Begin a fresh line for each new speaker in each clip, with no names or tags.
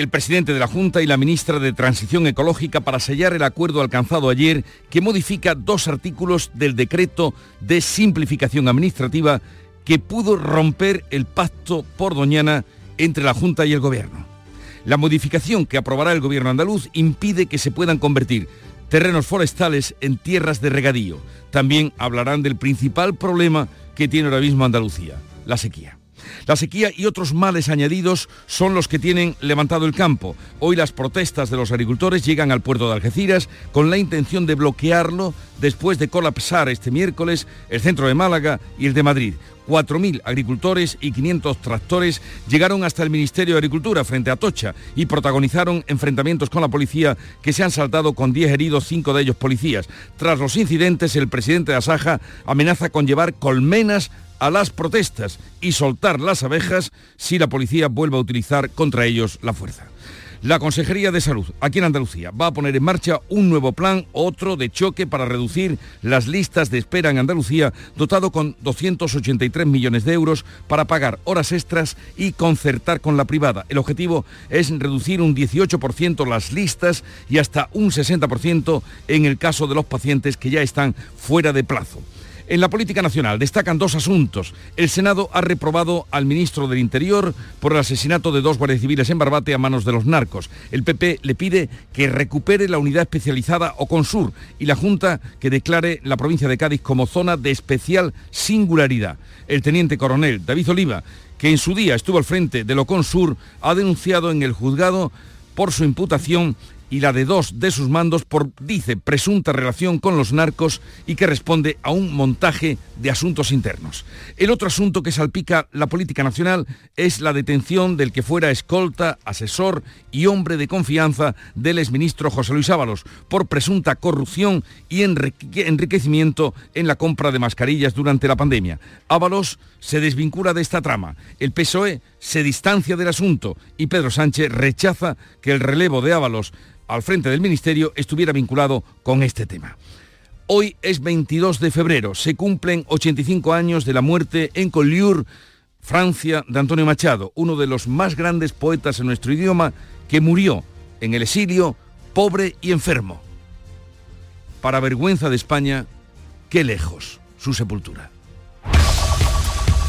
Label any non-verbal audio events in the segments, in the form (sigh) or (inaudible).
el presidente de la Junta y la ministra de Transición Ecológica para sellar el acuerdo alcanzado ayer que modifica dos artículos del decreto de simplificación administrativa que pudo romper el pacto por Doñana entre la Junta y el Gobierno. La modificación que aprobará el Gobierno andaluz impide que se puedan convertir terrenos forestales en tierras de regadío. También hablarán del principal problema que tiene ahora mismo Andalucía, la sequía. La sequía y otros males añadidos son los que tienen levantado el campo. Hoy las protestas de los agricultores llegan al puerto de Algeciras con la intención de bloquearlo después de colapsar este miércoles el centro de Málaga y el de Madrid. 4.000 agricultores y 500 tractores llegaron hasta el Ministerio de Agricultura frente a Tocha y protagonizaron enfrentamientos con la policía que se han saltado con 10 heridos, 5 de ellos policías. Tras los incidentes, el presidente de Asaja amenaza con llevar colmenas a las protestas y soltar las abejas si la policía vuelve a utilizar contra ellos la fuerza. La Consejería de Salud, aquí en Andalucía, va a poner en marcha un nuevo plan, otro de choque para reducir las listas de espera en Andalucía, dotado con 283 millones de euros para pagar horas extras y concertar con la privada. El objetivo es reducir un 18% las listas y hasta un 60% en el caso de los pacientes que ya están fuera de plazo. En la política nacional destacan dos asuntos. El Senado ha reprobado al ministro del Interior por el asesinato de dos guardias civiles en Barbate a manos de los narcos. El PP le pide que recupere la unidad especializada Oconsur y la Junta que declare la provincia de Cádiz como zona de especial singularidad. El teniente coronel David Oliva, que en su día estuvo al frente del Oconsur, ha denunciado en el juzgado por su imputación y la de dos de sus mandos por, dice, presunta relación con los narcos y que responde a un montaje de asuntos internos. El otro asunto que salpica la política nacional es la detención del que fuera escolta, asesor y hombre de confianza del exministro José Luis Ábalos por presunta corrupción y enriquecimiento en la compra de mascarillas durante la pandemia. Ábalos se desvincula de esta trama. El PSOE se distancia del asunto y Pedro Sánchez rechaza que el relevo de Ábalos al frente del Ministerio estuviera vinculado con este tema. Hoy es 22 de febrero, se cumplen 85 años de la muerte en Collioure, Francia, de Antonio Machado, uno de los más grandes poetas en nuestro idioma, que murió en el exilio, pobre y enfermo. Para vergüenza de España, qué lejos su sepultura.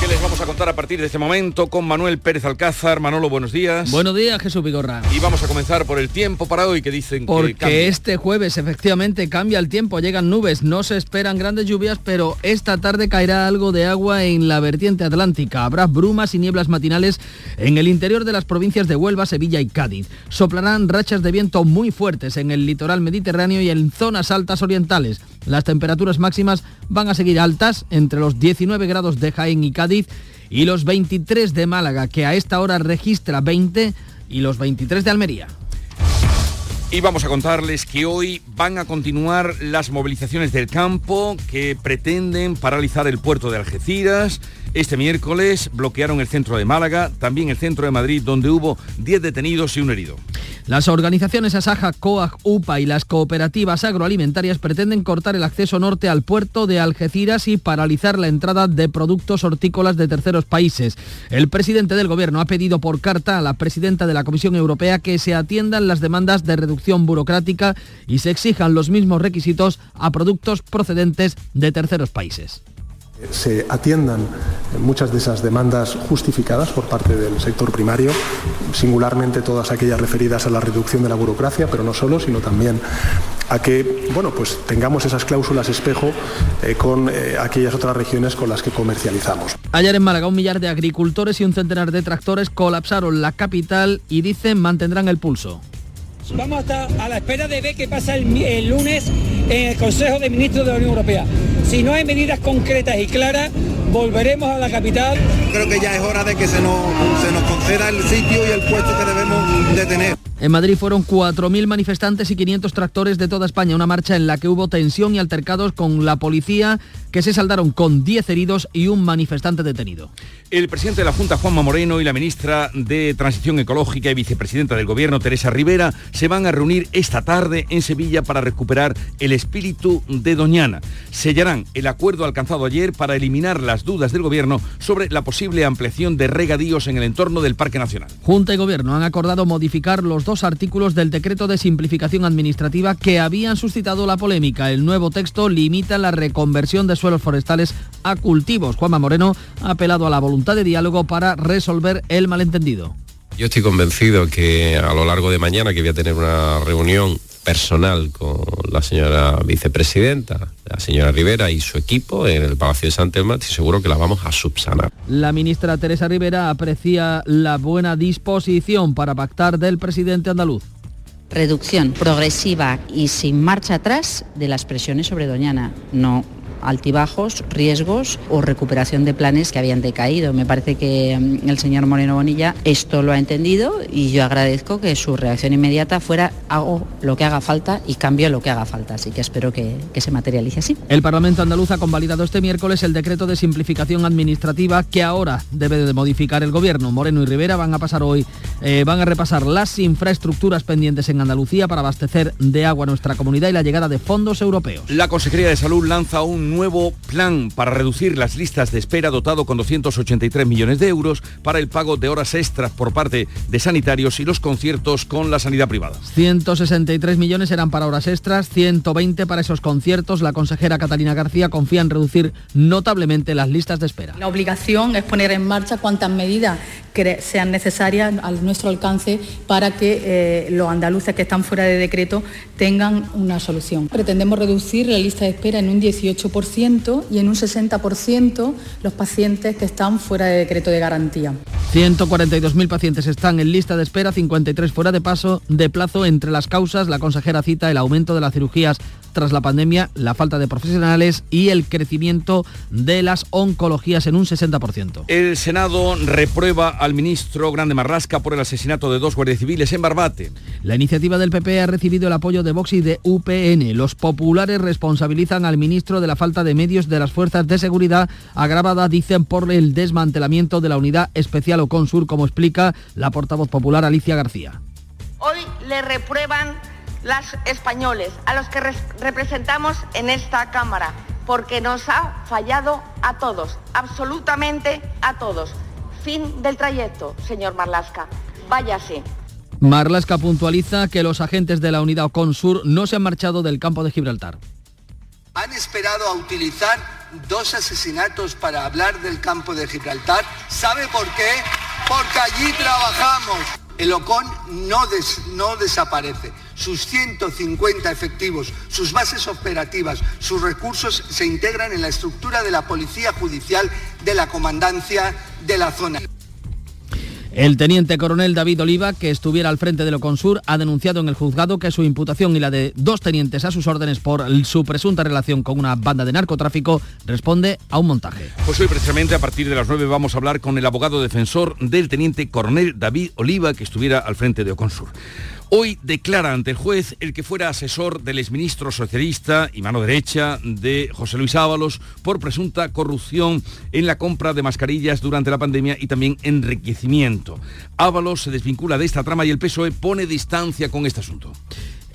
¿Qué les vamos a contar a partir de este momento con Manuel Pérez Alcázar? Manolo, buenos días.
Buenos días, Jesús Vigorra.
Y vamos a comenzar por el tiempo para hoy que dicen
Porque
que
este jueves efectivamente cambia el tiempo, llegan nubes, no se esperan grandes lluvias, pero esta tarde caerá algo de agua en la vertiente atlántica. Habrá brumas y nieblas matinales en el interior de las provincias de Huelva, Sevilla y Cádiz. Soplarán rachas de viento muy fuertes en el litoral mediterráneo y en zonas altas orientales. Las temperaturas máximas van a seguir altas entre los 19 grados de Jaén y Cádiz y los 23 de Málaga, que a esta hora registra 20, y los 23 de Almería.
Y vamos a contarles que hoy van a continuar las movilizaciones del campo que pretenden paralizar el puerto de Algeciras. Este miércoles bloquearon el centro de Málaga, también el centro de Madrid, donde hubo 10 detenidos y un herido.
Las organizaciones Asaja, COAG, UPA y las cooperativas agroalimentarias pretenden cortar el acceso norte al puerto de Algeciras y paralizar la entrada de productos hortícolas de terceros países. El presidente del gobierno ha pedido por carta a la presidenta de la Comisión Europea que se atiendan las demandas de reducción burocrática y se exijan los mismos requisitos a productos procedentes de terceros países
se atiendan muchas de esas demandas justificadas por parte del sector primario, singularmente todas aquellas referidas a la reducción de la burocracia, pero no solo, sino también a que bueno, pues tengamos esas cláusulas espejo eh, con eh, aquellas otras regiones con las que comercializamos.
Ayer en Málaga un millar de agricultores y un centenar de tractores colapsaron la capital y dicen mantendrán el pulso.
Vamos a estar a la espera de ver qué pasa el, lunes en el Consejo de Ministros de la Unión Europea. Si no hay medidas concretas y claras, volveremos a la capital.
Creo que ya es hora de que se nos, se nos conceda el sitio y el puesto que debemos de tener.
En Madrid fueron 4.000 manifestantes y 500 tractores de toda España, una marcha en la que hubo tensión y altercados con la policía que se saldaron con 10 heridos y un manifestante detenido.
El presidente de la Junta, Juanma Moreno, y la ministra de Transición Ecológica y vicepresidenta del Gobierno, Teresa Rivera, se van a reunir esta tarde en Sevilla para recuperar el espíritu de Doñana. Sellarán el acuerdo alcanzado ayer para eliminar las dudas del Gobierno sobre la posible ampliación de regadíos en el entorno del Parque Nacional.
Junta y Gobierno han acordado modificar los dos artículos del decreto de simplificación administrativa que habían suscitado la polémica. El nuevo texto limita la reconversión de suelos forestales a cultivos. Juanma Moreno ha apelado a la voluntad de diálogo para resolver el malentendido.
Yo estoy convencido que a lo largo de mañana, que voy a tener una reunión personal con la señora vicepresidenta, la señora Rivera y su equipo en el Palacio de San Telmo, y seguro que la vamos a subsanar.
La ministra Teresa Rivera aprecia la buena disposición para pactar del presidente andaluz.
Reducción progresiva y sin marcha atrás de las presiones sobre Doñana. No altibajos, riesgos o recuperación de planes que habían decaído. Me parece que mm, el señor Moreno Bonilla esto lo ha entendido y yo agradezco que su reacción inmediata fuera hago lo que haga falta y cambio lo que haga falta. Así que espero que, que se materialice así.
El Parlamento andaluz ha convalidado este miércoles el decreto de simplificación administrativa que ahora debe de modificar el gobierno. Moreno y Rivera van a pasar hoy, eh, van a repasar las infraestructuras pendientes en Andalucía para abastecer de agua a nuestra comunidad y la llegada de fondos europeos.
La Consejería de Salud lanza un nuevo plan para reducir las listas de espera dotado con 283 millones de euros para el pago de horas extras por parte de sanitarios y los conciertos con la sanidad privada.
163 millones eran para horas extras, 120 para esos conciertos. La consejera Catalina García confía en reducir notablemente las listas de espera.
La obligación es poner en marcha cuantas medidas que sean necesarias a nuestro alcance para que eh, los andaluces que están fuera de decreto tengan una solución. Pretendemos reducir la lista de espera en un 18% y en un 60% los pacientes que están fuera de decreto de garantía.
142.000 pacientes están en lista de espera, 53 fuera de paso de plazo entre las causas. La consejera cita el aumento de las cirugías tras la pandemia, la falta de profesionales y el crecimiento de las oncologías en un 60%.
El Senado reprueba al ministro Grande Marrasca por el asesinato de dos guardias civiles en Barbate.
La iniciativa del PP ha recibido el apoyo de Vox y de UPN. Los populares responsabilizan al ministro de la falta de medios de las fuerzas de seguridad agravada, dicen, por el desmantelamiento de la unidad especial o consur, como explica la portavoz popular Alicia García.
Hoy le reprueban las españoles, a los que representamos en esta Cámara, porque nos ha fallado a todos, absolutamente a todos. Fin del trayecto, señor Marlasca. Váyase.
Marlasca puntualiza que los agentes de la unidad Consur no se han marchado del campo de Gibraltar.
Han esperado a utilizar dos asesinatos para hablar del campo de Gibraltar. ¿Sabe por qué? Porque allí trabajamos. El OCON no, no desaparece. Sus 150 efectivos, sus bases operativas, sus recursos se integran en la estructura de la Policía Judicial de la Comandancia de la zona.
El teniente coronel David Oliva, que estuviera al frente de Loconsur, ha denunciado en el juzgado que su imputación y la de dos tenientes a sus órdenes por su presunta relación con una banda de narcotráfico responde a un montaje.
Pues hoy precisamente a partir de las 9 vamos a hablar con el abogado defensor del teniente coronel David Oliva, que estuviera al frente de Oconsur. Hoy declara ante el juez el que fuera asesor del exministro socialista y mano derecha de José Luis Ábalos por presunta corrupción en la compra de mascarillas durante la pandemia y también enriquecimiento. Ábalos se desvincula de esta trama y el PSOE pone distancia con este asunto.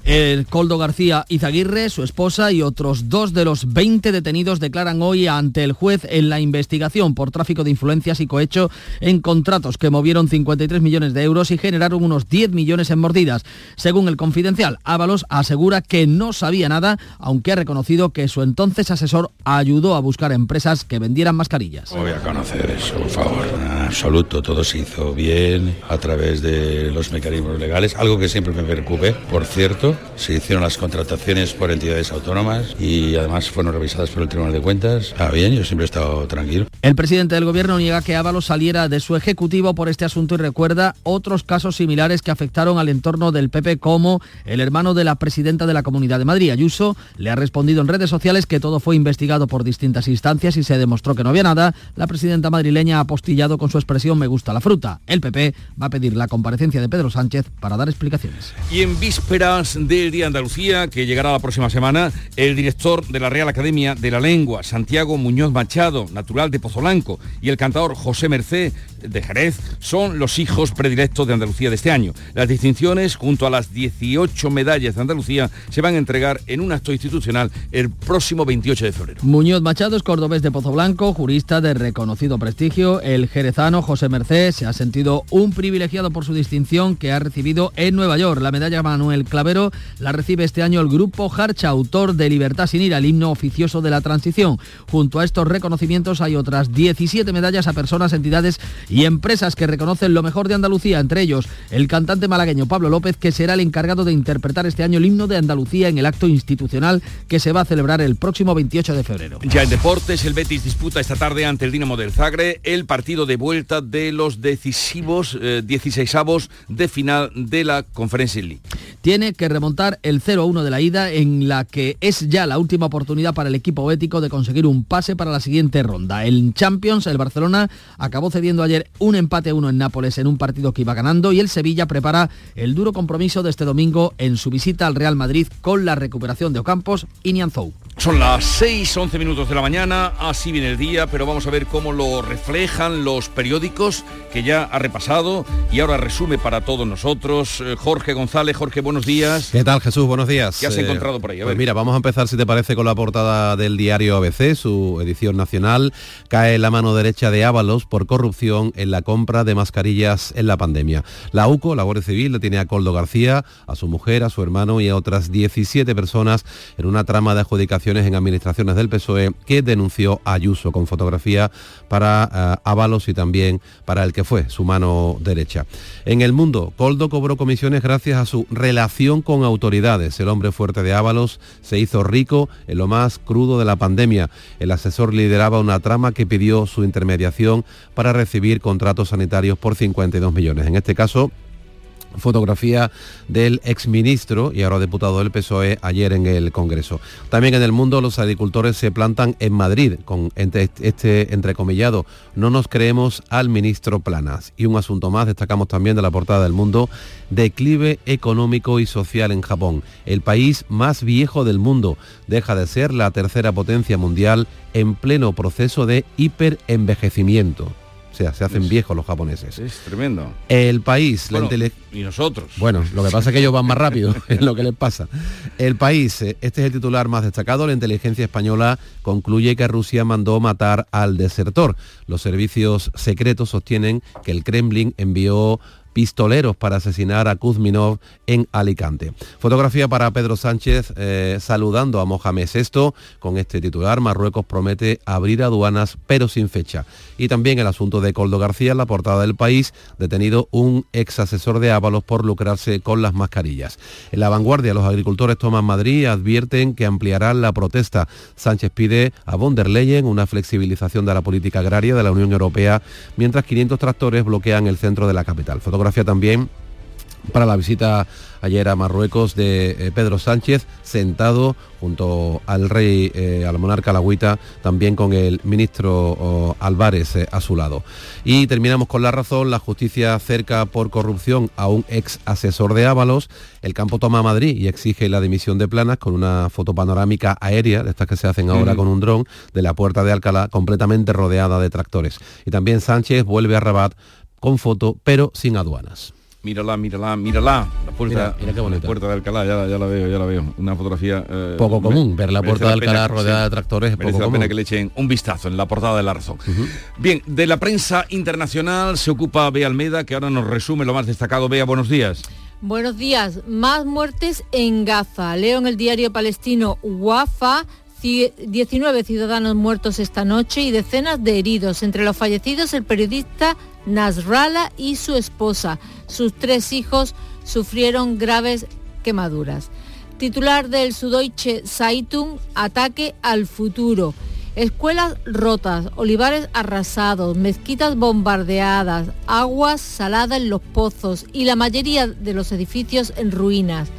El Coldo García Izaguirre, su esposa y otros dos de los 20 detenidos declaran hoy ante el juez en la investigación por tráfico de influencias y cohecho en contratos que movieron 53 millones de euros y generaron unos 10 millones en mordidas. Según el confidencial, Ábalos asegura que no sabía nada, aunque ha reconocido que su entonces asesor ayudó a buscar empresas que vendieran mascarillas.
Voy a conocer eso, por favor. En absoluto, todo se hizo bien a través de los mecanismos legales, algo que siempre me preocupe, por cierto se hicieron las contrataciones por entidades autónomas y además fueron revisadas por el Tribunal de Cuentas. Ah, bien, yo siempre he estado tranquilo.
El presidente del gobierno niega que Ábalos saliera de su ejecutivo por este asunto y recuerda otros casos similares que afectaron al entorno del PP como el hermano de la presidenta de la Comunidad de Madrid, Ayuso, le ha respondido en redes sociales que todo fue investigado por distintas instancias y se demostró que no había nada. La presidenta madrileña ha apostillado con su expresión me gusta la fruta. El PP va a pedir la comparecencia de Pedro Sánchez para dar explicaciones.
Y en vísperas del Día de Andalucía, que llegará la próxima semana, el director de la Real Academia de la Lengua, Santiago Muñoz Machado, natural de Pozolanco, y el cantador José Mercé de Jerez son los hijos predilectos de Andalucía de este año. Las distinciones, junto a las 18 medallas de Andalucía, se van a entregar en un acto institucional el próximo 28 de febrero.
Muñoz Machado es cordobés de Pozo Blanco, jurista de reconocido prestigio. El jerezano José Merced se ha sentido un privilegiado por su distinción que ha recibido en Nueva York. La medalla Manuel Clavero la recibe este año el grupo Harcha, autor de Libertad sin ira, el himno oficioso de la transición. Junto a estos reconocimientos hay otras 17 medallas a personas, entidades y empresas que reconocen lo mejor de Andalucía, entre ellos el cantante malagueño Pablo López, que será el encargado de interpretar este año el himno de Andalucía en el acto institucional que se va a celebrar el próximo 28 de febrero.
Ya en deportes, el Betis disputa esta tarde ante el Dinamo del Zagre el partido de vuelta de los decisivos 16 avos de final de la Conference League.
Tiene que remontar el 0-1 de la ida en la que es ya la última oportunidad para el equipo bético de conseguir un pase para la siguiente ronda. El Champions, el Barcelona, acabó cediendo ayer un empate a uno en Nápoles en un partido que iba ganando y el Sevilla prepara el duro compromiso de este domingo en su visita al Real Madrid con la recuperación de Ocampos y Nianzou.
Son las 6, 11 minutos de la mañana, así viene el día, pero vamos a ver cómo lo reflejan los periódicos que ya ha repasado y ahora resume para todos nosotros. Eh, Jorge González, Jorge, buenos días.
¿Qué tal Jesús? Buenos días.
¿Qué has encontrado por ahí?
Pues mira, vamos a empezar si te parece con la portada del diario ABC, su edición nacional. Cae la mano derecha de Ábalos por corrupción en la compra de mascarillas en la pandemia. La UCO, la Guardia Civil, le tiene a Coldo García, a su mujer, a su hermano y a otras 17 personas en una trama de adjudicación en administraciones del PSOE que denunció a Ayuso con fotografía para Ábalos y también para el que fue su mano derecha. En el mundo, Coldo cobró comisiones gracias a su relación con autoridades. El hombre fuerte de Ábalos se hizo rico en lo más crudo de la pandemia. El asesor lideraba una trama que pidió su intermediación para recibir contratos sanitarios por 52 millones. En este caso, fotografía del exministro y ahora diputado del PSOE ayer en el Congreso. También en el mundo los agricultores se plantan en Madrid con este entrecomillado no nos creemos al ministro Planas. Y un asunto más, destacamos también de la portada del mundo, declive económico y social en Japón. El país más viejo del mundo deja de ser la tercera potencia mundial en pleno proceso de hiperenvejecimiento. O sea, se hacen viejos los japoneses.
Es tremendo.
El país,
la Y nosotros.
Bueno, lo que pasa es que ellos van más rápido, (laughs) es lo que les pasa. El país, eh, este es el titular más destacado, la inteligencia española concluye que Rusia mandó matar al desertor. Los servicios secretos sostienen que el Kremlin envió pistoleros para asesinar a Kuzminov en Alicante. Fotografía para Pedro Sánchez eh, saludando a Mohamed VI con este titular. Marruecos promete abrir aduanas pero sin fecha. Y también el asunto de Coldo García en la portada del país, detenido un ex asesor de Ábalos por lucrarse con las mascarillas. En la vanguardia, los agricultores toman Madrid advierten que ampliarán la protesta. Sánchez pide a von der Leyen una flexibilización de la política agraria de la Unión Europea, mientras 500 tractores bloquean el centro de la capital también para la visita ayer a Marruecos de eh, Pedro Sánchez, sentado junto al rey, eh, al monarca Lagüita, también con el ministro Álvarez eh, a su lado. Y terminamos con la razón, la justicia cerca por corrupción a un ex asesor de Ábalos, el campo toma Madrid y exige la dimisión de Planas con una foto panorámica aérea, de estas que se hacen ahora con un dron, de la puerta de Alcalá, completamente rodeada de tractores. Y también Sánchez vuelve a Rabat con foto, pero sin aduanas.
Mírala, mírala, mírala. La puerta, mira, qué bonita. La puerta de Alcalá, ya, la veo, ya la veo. Una fotografía...
Eh, poco común, ver la puerta de Alcalá rodeada de tractores es poco
la pena que le echen un vistazo en la portada de La Razón. Bien, de la prensa internacional se ocupa Bea Almeda, que ahora nos resume lo más destacado. Bea, buenos días.
Buenos días. Más muertes en Gaza. Leo en el diario palestino Wafa 19 ciudadanos muertos esta noche y decenas de heridos. Entre los fallecidos el periodista Nasrallah y su esposa. Sus tres hijos sufrieron graves quemaduras. Titular del Süddeutsche Zeitung, ataque al futuro.
Escuelas rotas, olivares arrasados, mezquitas bombardeadas, agua salada en los pozos y la mayoría de los edificios en ruinas.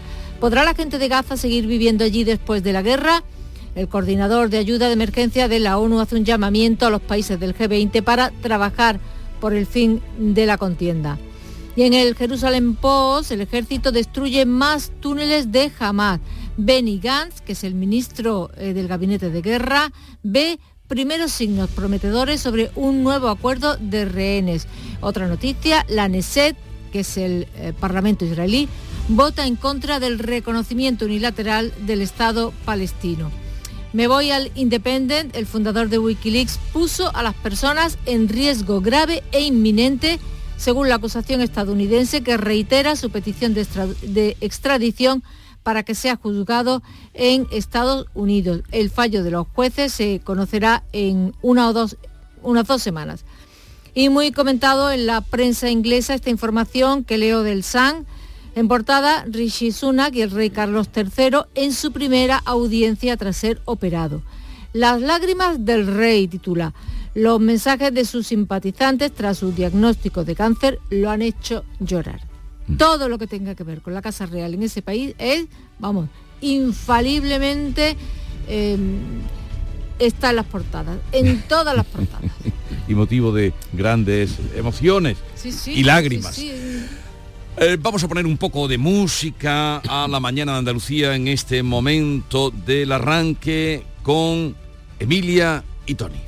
¿Podrá la gente de Gaza seguir viviendo allí después de la guerra? El coordinador de ayuda de emergencia de la ONU hace un llamamiento a los países del G20 para trabajar por el fin de la contienda. Y en el Jerusalén Post, el ejército destruye más túneles de Hamas. Benny Gantz, que es el ministro eh, del Gabinete de Guerra, ve primeros signos prometedores sobre un nuevo acuerdo de rehenes. Otra noticia, la Neset, que es el eh, Parlamento israelí, vota en contra del reconocimiento unilateral del Estado palestino. Me voy al Independent, el fundador de Wikileaks puso a las personas en riesgo grave e inminente según la acusación estadounidense que reitera su petición de, extradición para que sea juzgado en Estados Unidos. El fallo de los jueces se conocerá en una o dos, unas dos semanas. Y muy comentado en la prensa inglesa esta información que leo del Sun. En portada, Rishi Sunak y el rey Carlos III en su primera audiencia tras ser operado. Las lágrimas del rey titula. Los mensajes de sus simpatizantes tras su diagnóstico de cáncer lo han hecho llorar. Mm. Todo lo que tenga que ver con la Casa Real en ese país es, vamos, infaliblemente em, está en las portadas, en (laughs) todas las portadas.
y motivo de grandes emociones y lágrimas. Eh, vamos a poner un poco de música a la mañana de Andalucía en este momento del arranque con Emilia y Tony.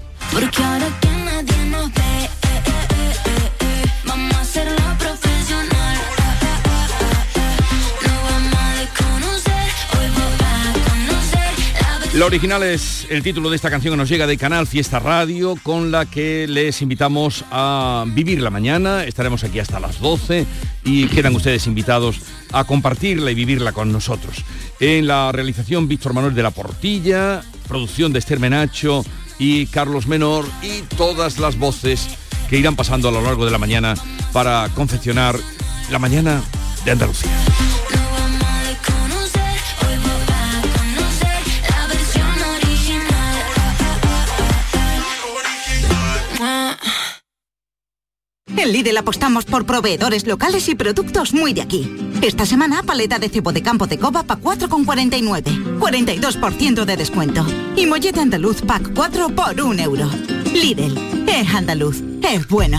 La original es el título de esta canción que nos llega de Canal Fiesta Radio, con la que les invitamos a vivir la mañana. Estaremos aquí hasta las 12 y quedan ustedes invitados a compartirla y vivirla con nosotros. En la realización Víctor Manuel de la Portilla, producción de Esther Menacho, y Carlos Menor y todas las voces que irán pasando a lo largo de la mañana para confeccionar la mañana de Andalucía.
Lidl apostamos por proveedores locales y productos muy de aquí. Esta semana, paleta de cebo de campo de coba pa 4,49. 42% de descuento. Y mollete andaluz pack 4 por 1 euro. Lidl, es andaluz, es bueno.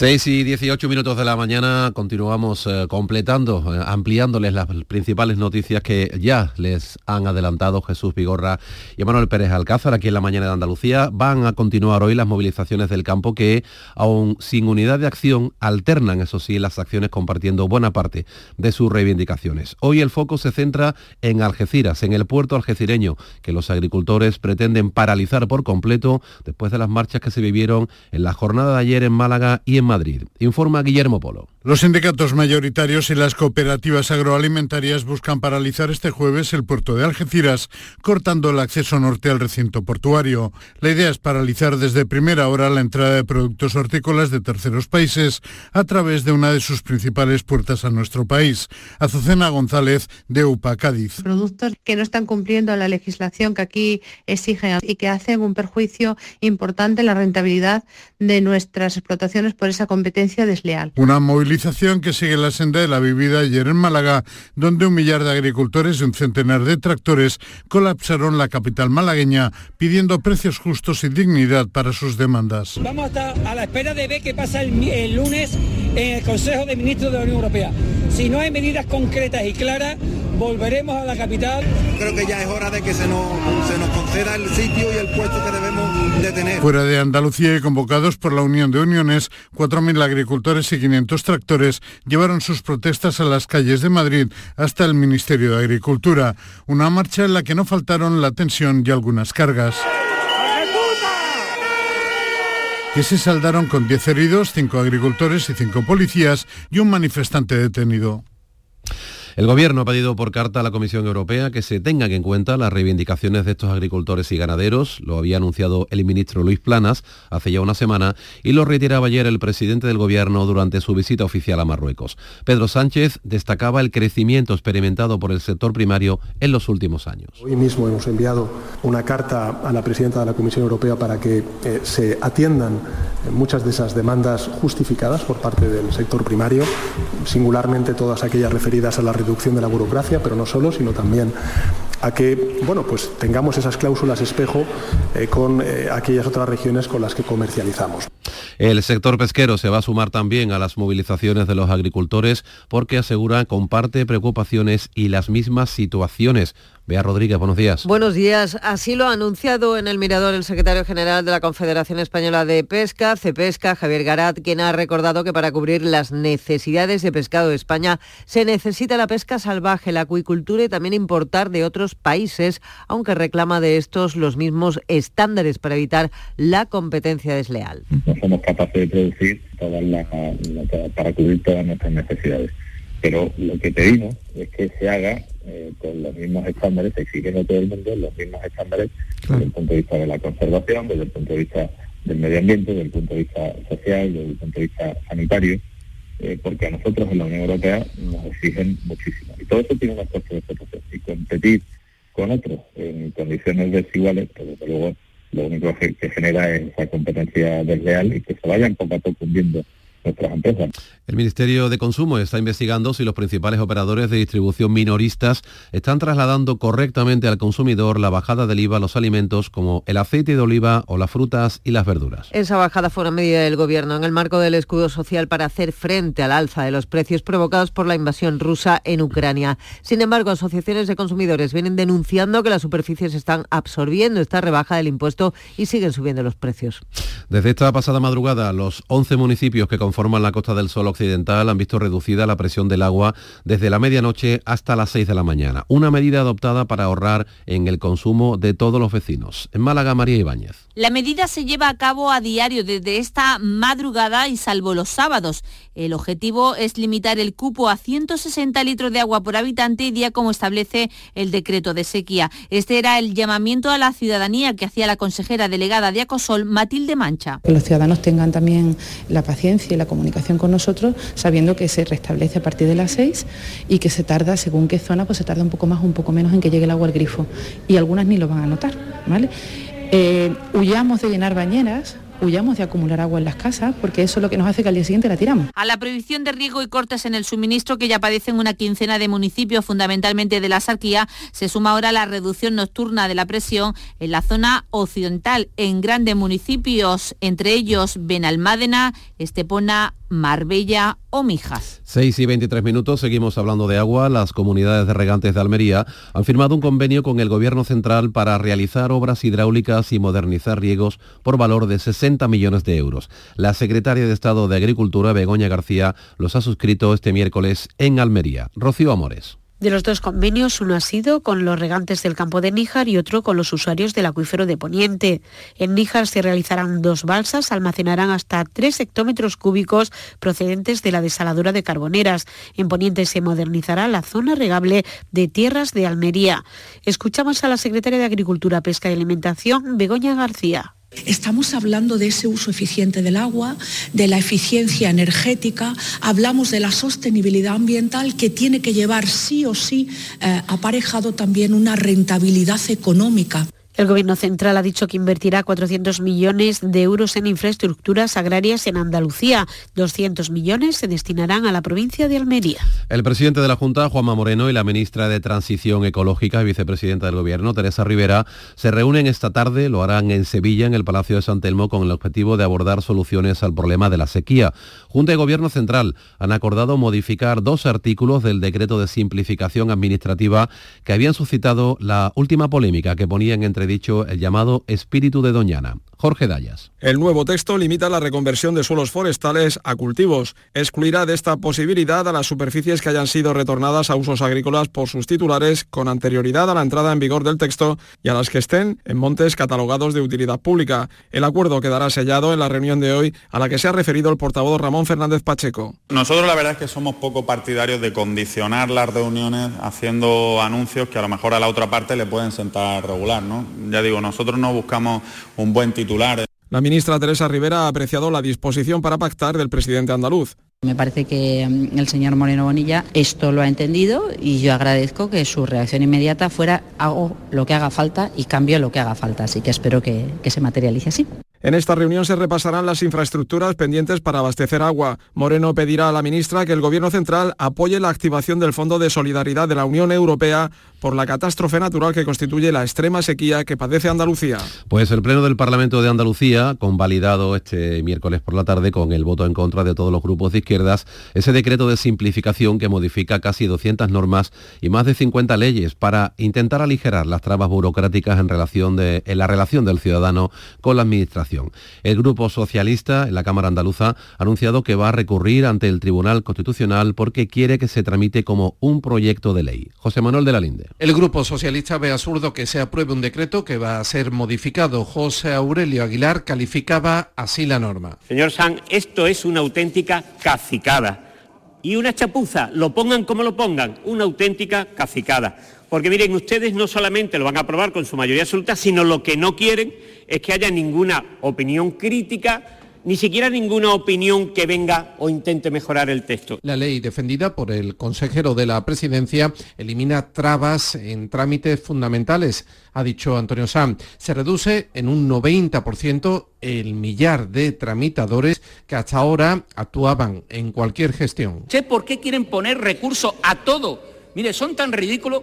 6 y 18 minutos de la mañana continuamos eh, completando, eh, ampliándoles las principales noticias que ya les han adelantado Jesús Vigorra y Manuel Pérez Alcázar aquí en la mañana de Andalucía. Van a continuar hoy las movilizaciones del campo que, aún sin unidad de acción, alternan, eso sí, las acciones compartiendo buena parte de sus reivindicaciones. Hoy el foco se centra en Algeciras, en el puerto algecireño, que los agricultores pretenden paralizar por completo después de las marchas que se vivieron en la jornada de ayer en Málaga y en Madrid. Informa Guillermo Polo.
Los sindicatos mayoritarios y las cooperativas agroalimentarias buscan paralizar este jueves el puerto de Algeciras, cortando el acceso norte al recinto portuario. La idea es paralizar desde primera hora la entrada de productos hortícolas de terceros países a través de una de sus principales puertas a nuestro país. Azucena González, de UPA Cádiz.
Productos que no están cumpliendo la legislación que aquí exigen y que hacen un perjuicio importante en la rentabilidad de nuestras explotaciones por esa competencia desleal.
Una movilización que sigue la senda de la vivida ayer en Málaga, donde un millar de agricultores y un centenar de tractores colapsaron la capital malagueña pidiendo precios justos y dignidad para sus demandas.
Vamos a estar a la espera de ver qué pasa el, lunes en el Consejo de Ministros de la Unión Europea. Si no hay medidas concretas y claras, volveremos a la capital.
Creo que ya es hora de que se nos, se nos conceda el sitio y el puesto que debemos de tener.
Fuera de Andalucía y convocados por la Unión de Uniones, 4.000 agricultores y 500 tractores llevaron sus protestas a las calles de Madrid hasta el Ministerio de Agricultura. Una marcha en la que no faltaron la tensión y algunas cargas que se saldaron con 10 heridos, 5 agricultores y 5 policías y un manifestante detenido.
El Gobierno ha pedido por carta a la Comisión Europea que se tengan en cuenta las reivindicaciones de estos agricultores y ganaderos. Lo había anunciado el ministro Luis Planas hace ya una semana y lo reiteraba ayer el presidente del Gobierno durante su visita oficial a Marruecos. Pedro Sánchez destacaba el crecimiento experimentado por el sector primario en los últimos años.
Hoy mismo hemos enviado una carta a la presidenta de la Comisión Europea para que eh, se atiendan eh, muchas de esas demandas justificadas por parte del sector primario, singularmente todas aquellas referidas a la reducción de la burocracia, pero no solo, sino también a que bueno, pues tengamos esas cláusulas espejo eh, con eh, aquellas otras regiones con las que comercializamos.
El sector pesquero se va a sumar también a las movilizaciones de los agricultores porque asegura comparte preocupaciones y las mismas situaciones. Bea Rodríguez, buenos días.
Buenos días. Así lo ha anunciado en el Mirador el secretario general de la Confederación Española de Pesca, CEPESCA, Javier Garat, quien ha recordado que para cubrir las necesidades de pescado de España se necesita la pesca salvaje, la acuicultura y también importar de otros países, aunque reclama de estos los mismos estándares para evitar la competencia desleal.
No somos capaces de producir para cubrir todas nuestras necesidades pero lo que pedimos es que se haga eh, con los mismos estándares, exigiendo a todo el mundo los mismos estándares desde el punto de vista de la conservación, desde el punto de vista del medio ambiente, desde el punto de vista social, desde el punto de vista sanitario, eh, porque a nosotros en la Unión Europea nos exigen muchísimo. Y todo eso tiene una coste de explotación. Y competir con otros en condiciones desiguales, pues desde luego lo único que, genera es esa competencia desleal y que se vayan poco a poco hundiendo nuestras empresas.
El Ministerio de Consumo está investigando si los principales operadores de distribución minoristas están trasladando correctamente al consumidor la bajada del IVA a los alimentos como el aceite de oliva o las frutas y las verduras.
Esa bajada fue una medida del Gobierno en el marco del escudo social para hacer frente al alza de los precios provocados por la invasión rusa en Ucrania. Sin embargo, asociaciones de consumidores vienen denunciando que las superficies están absorbiendo esta rebaja del impuesto y siguen subiendo los precios.
Desde esta pasada madrugada, los 11 municipios que conforman la Costa del Sol occidental han visto reducida la presión del agua desde la medianoche hasta las 6 de la mañana. Una medida adoptada para ahorrar en el consumo de todos los vecinos. En Málaga, María Ibáñez.
La medida se lleva a cabo a diario desde esta madrugada y salvo los sábados. El objetivo es limitar el cupo a 160 litros de agua por habitante y día como establece el decreto de sequía. Este era el llamamiento a la ciudadanía que hacía la consejera delegada de Acosol, Matilde Mancha.
Que los ciudadanos tengan también la paciencia y la comunicación con nosotros, sabiendo que se restablece a partir de las 6 y que se tarda, según qué zona, pues se tarda un poco más o un poco menos en que llegue el agua al grifo. Y algunas ni lo van a notar, ¿vale? Eh, huyamos de llenar bañeras, huyamos de acumular agua en las casas, porque eso es lo que nos hace que al día siguiente la tiramos.
A la prohibición de riego y cortes en el suministro que ya padecen una quincena de municipios, fundamentalmente de la Sarquía, se suma ahora la reducción nocturna de la presión en la zona occidental, en grandes municipios, entre ellos Benalmádena, Estepona, Marbella o Mijas.
6 y 23 minutos, seguimos hablando de agua. Las comunidades de regantes de Almería han firmado un convenio con el Gobierno Central para realizar obras hidráulicas y modernizar riegos por valor de 60 millones de euros. La secretaria de Estado de Agricultura, Begoña García, los ha suscrito este miércoles en Almería. Rocío Amores.
De los dos convenios, uno ha sido con los regantes del campo de Níjar y otro con los usuarios del acuífero de Poniente. En Níjar se realizarán dos balsas, almacenarán hasta tres hectómetros cúbicos procedentes de la desaladura de Carboneras. En Poniente se modernizará la zona regable de tierras de Almería. Escuchamos a la secretaria de Agricultura, Pesca y Alimentación, Begoña García.
Estamos hablando de ese uso eficiente del agua, de la eficiencia energética, hablamos de la sostenibilidad ambiental que tiene que llevar sí o sí eh, aparejado también una rentabilidad económica.
El Gobierno central ha dicho que invertirá 400 millones de euros en infraestructuras agrarias en Andalucía. 200 millones se destinarán a la provincia de Almería.
El presidente de la Junta, Juanma Moreno, y la ministra de Transición Ecológica y vicepresidenta del Gobierno, Teresa Rivera, se reúnen esta tarde, lo harán en Sevilla, en el Palacio de San Telmo, con el objetivo de abordar soluciones al problema de la sequía. Junta y Gobierno Central han acordado modificar dos artículos del decreto de simplificación administrativa que habían suscitado la última polémica que ponían entre dicho el llamado espíritu de Doñana. Jorge Dayas.
El nuevo texto limita la reconversión de suelos forestales a cultivos. Excluirá de esta posibilidad a las superficies que hayan sido retornadas a usos agrícolas por sus titulares con anterioridad a la entrada en vigor del texto y a las que estén en montes catalogados de utilidad pública. El acuerdo quedará sellado en la reunión de hoy a la que se ha referido el portavoz Ramón Fernández Pacheco.
Nosotros la verdad es que somos poco partidarios de condicionar las reuniones haciendo anuncios que a lo mejor a la otra parte le pueden sentar regular. ¿no? Ya digo, nosotros no buscamos un buen titular
la ministra Teresa Rivera ha apreciado la disposición para pactar del presidente andaluz.
Me parece que mm, el señor Moreno Bonilla esto lo ha entendido y yo agradezco que su reacción inmediata fuera hago lo que haga falta y cambio lo que haga falta. Así que espero que, que se materialice así.
En esta reunión se repasarán las infraestructuras pendientes para abastecer agua. Moreno pedirá a la ministra que el Gobierno central apoye la activación del Fondo de Solidaridad de la Unión Europea por la catástrofe natural que constituye la extrema sequía que padece Andalucía.
Pues el Pleno del Parlamento de Andalucía, convalidado este miércoles por la tarde con el voto en contra de todos los grupos de izquierdas, ese decreto de simplificación que modifica casi 200 normas y más de 50 leyes para intentar aligerar las trabas burocráticas en, relación de, en la relación del ciudadano con la Administración el Grupo Socialista en la Cámara Andaluza ha anunciado que va a recurrir ante el Tribunal Constitucional porque quiere que se tramite como un proyecto de ley. José Manuel de la Linde.
El Grupo Socialista ve absurdo que se apruebe un decreto que va a ser modificado. José Aurelio Aguilar calificaba así la norma.
Señor San, esto es una auténtica cacicada. Y una chapuza, lo pongan como lo pongan, una auténtica cacicada. Porque miren, ustedes no solamente lo van a aprobar con su mayoría absoluta, sino lo que no quieren es que haya ninguna opinión crítica, ni siquiera ninguna opinión que venga o intente mejorar el texto.
La ley defendida por el consejero de la presidencia elimina trabas en trámites fundamentales, ha dicho Antonio Sam. Se reduce en un 90% el millar de tramitadores que hasta ahora actuaban en cualquier gestión.
¿Por qué quieren poner recursos a todo? Mire, son tan ridículos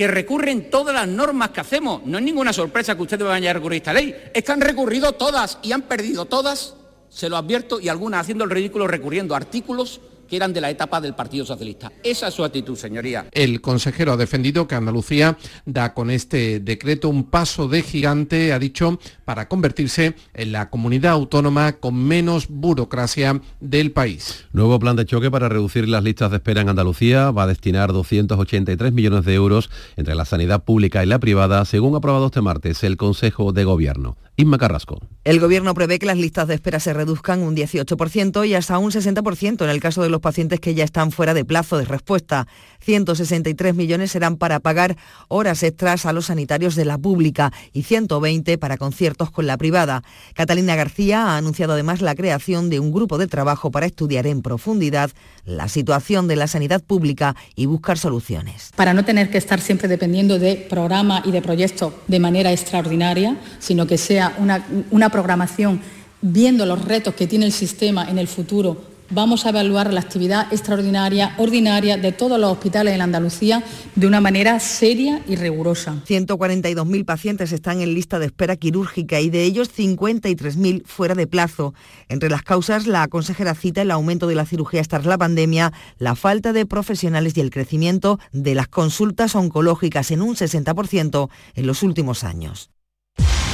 que recurren todas las normas que hacemos. No es ninguna sorpresa que ustedes vayan a recurrir esta ley. Es que han recurrido todas y han perdido todas, se lo advierto, y algunas haciendo el ridículo recurriendo artículos que eran de la etapa del Partido Socialista. Esa es su actitud, señoría.
El consejero ha defendido que Andalucía da con este decreto un paso de gigante, ha dicho, para convertirse en la comunidad autónoma con menos burocracia del país.
Nuevo plan de choque para reducir las listas de espera en Andalucía va a destinar 283 millones de euros entre la sanidad pública y la privada, según aprobado este martes el Consejo de Gobierno. Inma Carrasco.
El Gobierno prevé que las listas de espera se reduzcan un 18% y hasta un 60% en el caso de los pacientes que ya están fuera de plazo de respuesta. 163 millones serán para pagar horas extras a los sanitarios de la pública y 120 para conciertos con la privada. Catalina García ha anunciado además la creación de un grupo de trabajo para estudiar en profundidad la situación de la sanidad pública y buscar soluciones.
Para no tener que estar siempre dependiendo de programa y de proyectos de manera extraordinaria, sino que sea una, una programación viendo los retos que tiene el sistema en el futuro vamos a evaluar la actividad extraordinaria, ordinaria de todos los hospitales en Andalucía de una manera seria y rigurosa.
142.000 pacientes están en lista de espera quirúrgica y de ellos 53.000 fuera de plazo. Entre las causas, la consejera cita el aumento de la cirugía tras la pandemia, la falta de profesionales y el crecimiento de las consultas oncológicas en un 60% en los últimos años.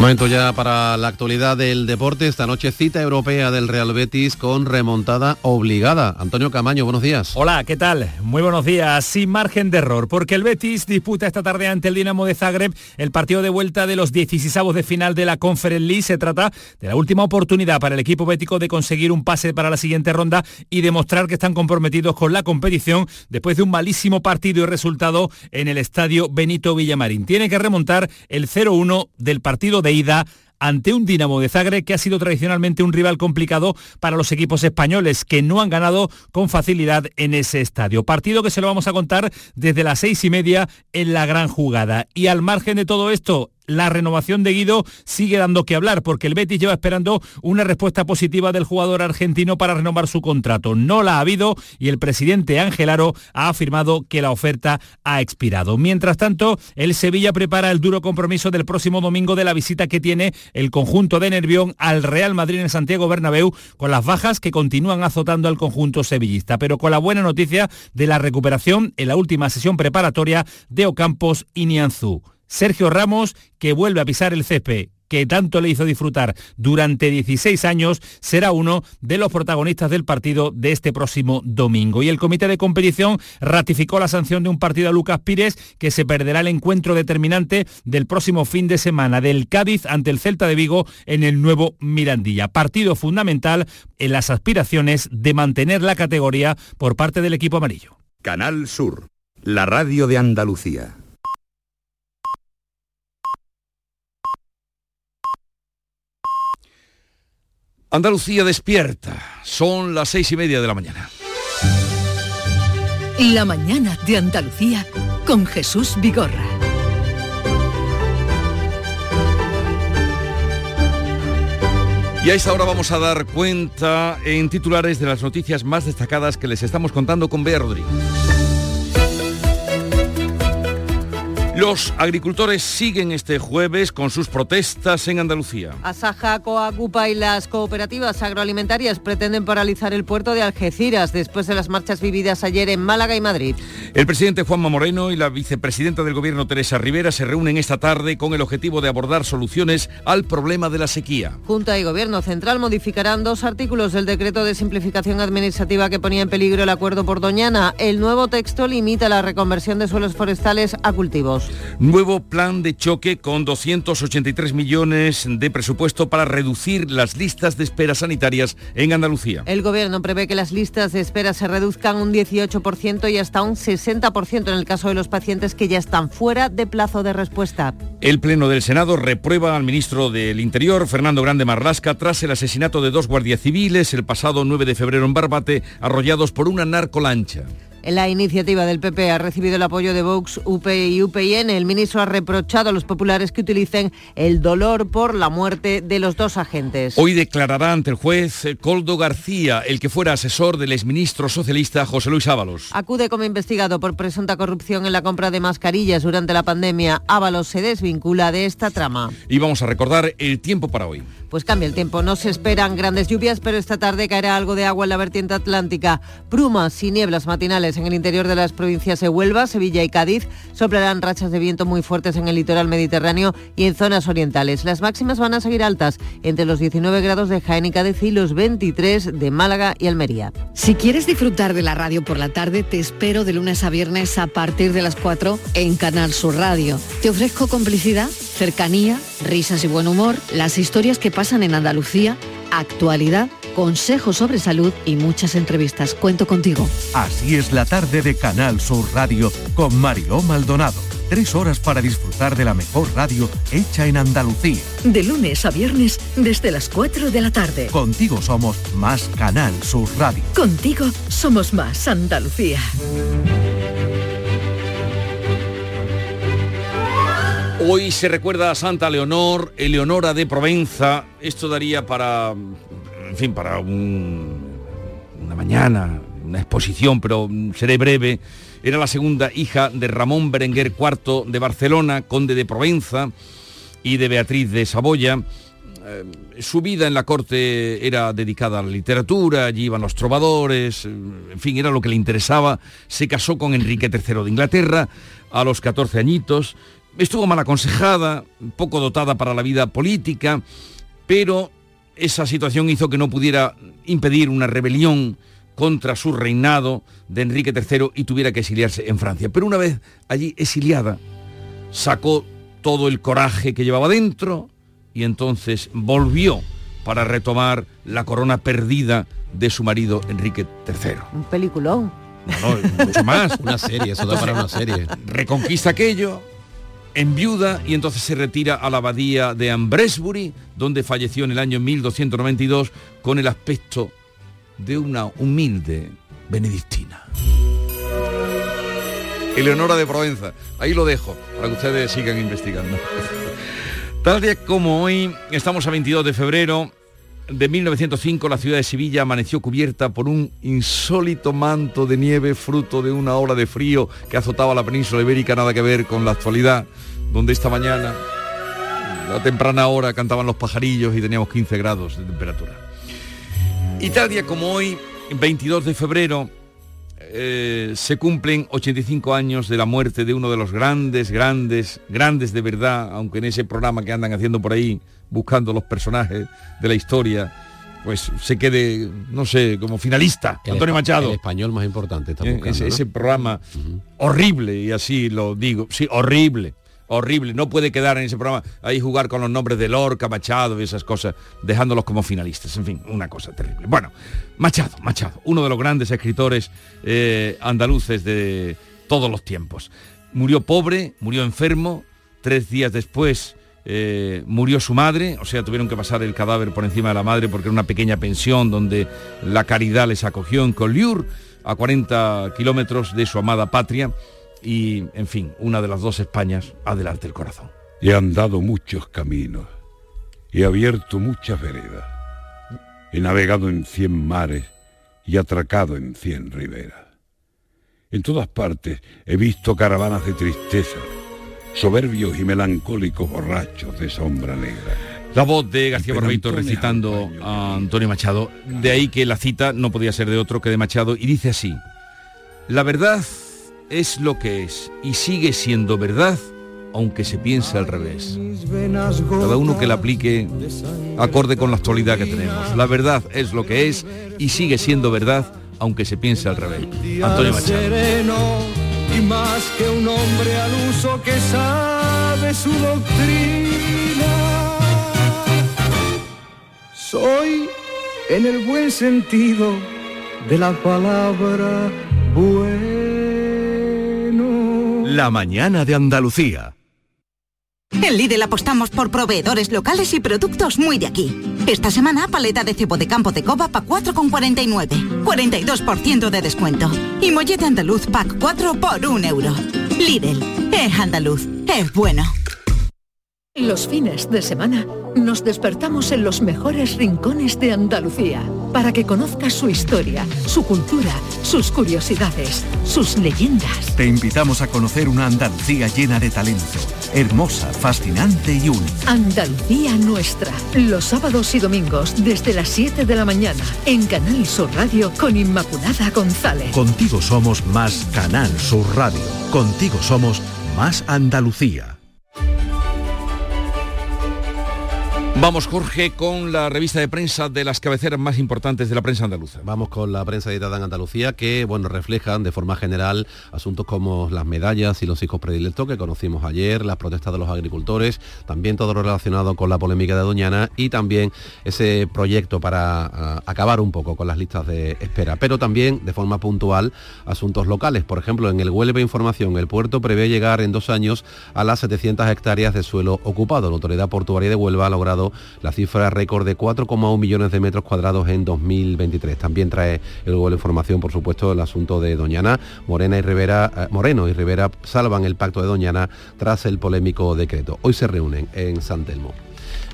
Momento ya para la actualidad del deporte. Esta noche cita europea del Real Betis con remontada obligada. Antonio Camaño, buenos días.
Hola, ¿qué tal? Muy buenos días. Sin margen de error, porque el Betis disputa esta tarde ante el Dinamo de Zagreb el partido de vuelta de los 16 de final de la Conference League. Se trata de la última oportunidad para el equipo bético de conseguir un pase para la siguiente ronda y demostrar que están comprometidos con la competición después de un malísimo partido y resultado en el estadio Benito Villamarín. Tiene que remontar el 0-1 del partido de ida ante un Dinamo de Zagreb que ha sido tradicionalmente un rival complicado para los equipos españoles que no han ganado con facilidad en ese estadio. Partido que se lo vamos a contar desde las seis y media en la gran jugada. Y al margen de todo esto, La renovación de Guido sigue dando que hablar porque el Betis lleva esperando una respuesta positiva del jugador argentino para renovar su contrato. No la ha habido y el presidente Ángel Aro ha afirmado que la oferta ha expirado. Mientras tanto, el Sevilla prepara el duro compromiso del próximo domingo de la visita que tiene el conjunto de Nervión al Real Madrid en Santiago Bernabéu con las bajas que continúan azotando al conjunto sevillista, pero con la buena noticia de la recuperación en la última sesión preparatoria de Ocampos y Nianzú. Sergio Ramos, que vuelve a pisar el césped que tanto le hizo disfrutar durante 16 años, será uno de los protagonistas del partido de este próximo domingo. Y el comité de competición ratificó la sanción de un partido a Lucas Pires, que se perderá el encuentro determinante del próximo fin de semana del Cádiz ante el Celta de Vigo en el nuevo Mirandilla. Partido fundamental en las aspiraciones de mantener la categoría por parte del equipo amarillo.
Canal Sur, la radio de Andalucía.
Andalucía despierta. Son las seis y media de la mañana.
La mañana de Andalucía con Jesús Vigorra.
Y a esta hora vamos a dar cuenta en titulares de las noticias más destacadas que les estamos contando con Bea Rodríguez. Los agricultores siguen este jueves con sus protestas en Andalucía.
Asaja, Coacupa y las cooperativas agroalimentarias pretenden paralizar el puerto de Algeciras después de las marchas vividas ayer en Málaga y Madrid.
El presidente Juanma Moreno y la vicepresidenta del gobierno Teresa Rivera se reúnen esta tarde con el objetivo de abordar soluciones al problema de la sequía.
Junta y Gobierno Central modificarán dos artículos del decreto de simplificación administrativa que ponía en peligro el acuerdo por Doñana. El nuevo texto limita la reconversión de suelos forestales a cultivos.
Nuevo plan de choque con 283 millones de presupuesto para reducir las listas de espera sanitarias en Andalucía.
El gobierno prevé que las listas de espera se reduzcan un 18% y hasta un 60% en el caso de los pacientes que ya están fuera de plazo de respuesta.
El Pleno del Senado reprueba al ministro del Interior, Fernando Grande Marlasca, tras el asesinato de dos guardias civiles el pasado 9 de febrero en Barbate, arrollados por una narcolancha.
La iniciativa del PP ha recibido el apoyo de Vox, UP y UPN. El ministro ha reprochado a los populares que utilicen el dolor por la muerte de los dos agentes.
Hoy declarará ante el juez Coldo García, el que fuera asesor del exministro socialista José Luis Ábalos.
Acude como investigado por presunta corrupción en la compra de mascarillas durante la pandemia. Ábalos se desvincula de esta trama.
Y vamos a recordar el tiempo para hoy.
Pues cambia el tiempo. No se esperan grandes lluvias, pero esta tarde caerá algo de agua en la vertiente atlántica. Brumas y nieblas matinales en el interior de las provincias de Huelva, Sevilla y Cádiz. Soplarán rachas de viento muy fuertes en el litoral mediterráneo y en zonas orientales. Las máximas van a seguir altas, entre los 19 grados de Jaén y Cádiz y los 23 de Málaga y Almería.
Si quieres disfrutar de la radio por la tarde, te espero de lunes a viernes a partir de las 4 en Canal Sur Radio. Te ofrezco complicidad, cercanía, risas y buen humor, las historias que pasan en Andalucía, actualidad, consejos sobre salud y muchas entrevistas. Cuento contigo.
Así es la tarde de Canal Sur Radio con Mariló Maldonado. Tres horas para disfrutar de la mejor radio hecha en Andalucía.
De lunes a viernes desde las 4 de la tarde.
Contigo somos más Canal Sur Radio.
Contigo somos más Andalucía.
Hoy se recuerda a Santa Leonor, Eleonora de Provenza. Esto daría para, en fin, para un- una mañana, una exposición, pero seré breve. Era la segunda hija de Ramón Berenguer IV de Barcelona, conde de Provenza, y de Beatriz de Saboya. Eh, su vida en la corte era dedicada a la literatura, allí iban los trovadores, eh, en fin, era lo que le interesaba. Se casó con Enrique III de Inglaterra a los 14 añitos. Estuvo mal aconsejada, poco dotada para la vida política, pero esa situación hizo que no pudiera impedir una rebelión contra su reinado de Enrique III y tuviera que exiliarse en Francia. Pero una vez allí exiliada, sacó todo el coraje que llevaba dentro y entonces volvió para retomar la corona perdida de su marido Enrique III.
Un peliculón.
No, no, mucho más. (laughs)
Una serie, eso da para una serie.
Reconquista aquello, enviuda y entonces se retira a la abadía de Ambresbury, donde falleció en el año 1292 con el aspecto de una humilde benedictina. Eleonora de Provenza, ahí lo dejo, para que ustedes sigan investigando. (laughs) Tal día como hoy, estamos a 22 de febrero de 1905, la ciudad de Sevilla amaneció cubierta por un insólito manto de nieve fruto de una ola de frío que azotaba la península ibérica, nada que ver con la actualidad, donde esta mañana, a temprana hora, cantaban los pajarillos y teníamos 15 grados de temperatura. Y tal día como hoy, 22 de febrero, eh, se cumplen 85 años de la muerte de uno de los grandes, grandes, grandes de verdad, aunque en ese programa que andan haciendo por ahí, buscando los personajes de la historia, pues se quede, no sé, como finalista,
El
Antonio Machado.
El español más importante está buscando,
ese,
¿no?
ese programa horrible, y así lo digo, sí, horrible, horrible. No puede quedar en ese programa ahí jugar con los nombres de Lorca, Machado y esas cosas, dejándolos como finalistas. En fin, una cosa terrible. Bueno, Machado, Machado, uno de los grandes escritores eh, andaluces de todos los tiempos. Murió pobre, murió enfermo, tres días después eh, murió su madre, o sea, tuvieron que pasar el cadáver por encima de la madre porque era una pequeña pensión donde la caridad les acogió en Collioure, a 40 kilómetros de su amada patria, y, en fin, una de las dos Españas adelante el corazón.
He andado muchos caminos, he abierto muchas veredas, he navegado en cien mares y atracado en cien riberas. En todas partes he visto caravanas de tristeza, soberbios y melancólicos borrachos de sombra negra.
La voz de García Barbeito recitando a Antonio Machado, de ahí que la cita no podía ser de otro que de Machado, y dice así, la verdad es lo que es y sigue siendo verdad aunque se piense al revés. Cada uno que la aplique acorde con la actualidad que tenemos. La verdad es lo que es y sigue siendo verdad aunque se piense al revés. Antonio Machado.
Y más que un hombre al uso que sabe su doctrina. Soy, en el buen sentido de la palabra, bueno.
La mañana de Andalucía.
En Lidl apostamos por proveedores locales y productos muy de aquí. Esta semana, paleta de cebo de campo de coba pa 4,49. 42% de descuento. Y mollete andaluz pack 4 por 1 euro. Lidl, es andaluz, es bueno.
Los fines de semana nos despertamos en los mejores rincones de Andalucía para que conozcas su historia, su cultura, sus curiosidades, sus leyendas.
Te invitamos a conocer una Andalucía llena de talento, hermosa, fascinante y única.
Andalucía nuestra, los sábados y domingos desde las 7 de la mañana en Canal Sur Radio con Inmaculada González.
Contigo somos más Canal Sur Radio. Contigo somos más Andalucía.
Vamos, Jorge, con la revista de prensa de las cabeceras más importantes de la prensa andaluza.
Vamos con la prensa editada en Andalucía que, bueno, reflejan de forma general asuntos como las medallas y los hijos predilectos que conocimos ayer, las protestas de los agricultores, también todo lo relacionado con la polémica de Doñana y también ese proyecto para ah, acabar un poco con las listas de espera, pero también de forma puntual asuntos locales. Por ejemplo, en el Huelva Información, el puerto prevé llegar en dos años a las 700 hectáreas de suelo ocupado. La Autoridad Portuaria de Huelva ha logrado la cifra récord de 4,1 millones de metros cuadrados en 2023. También trae el Huelva Información, por supuesto, el asunto de Doñana. Morena y Rivera, eh, Moreno y Rivera salvan el pacto de Doñana tras el polémico decreto. Hoy se reúnen en San Telmo.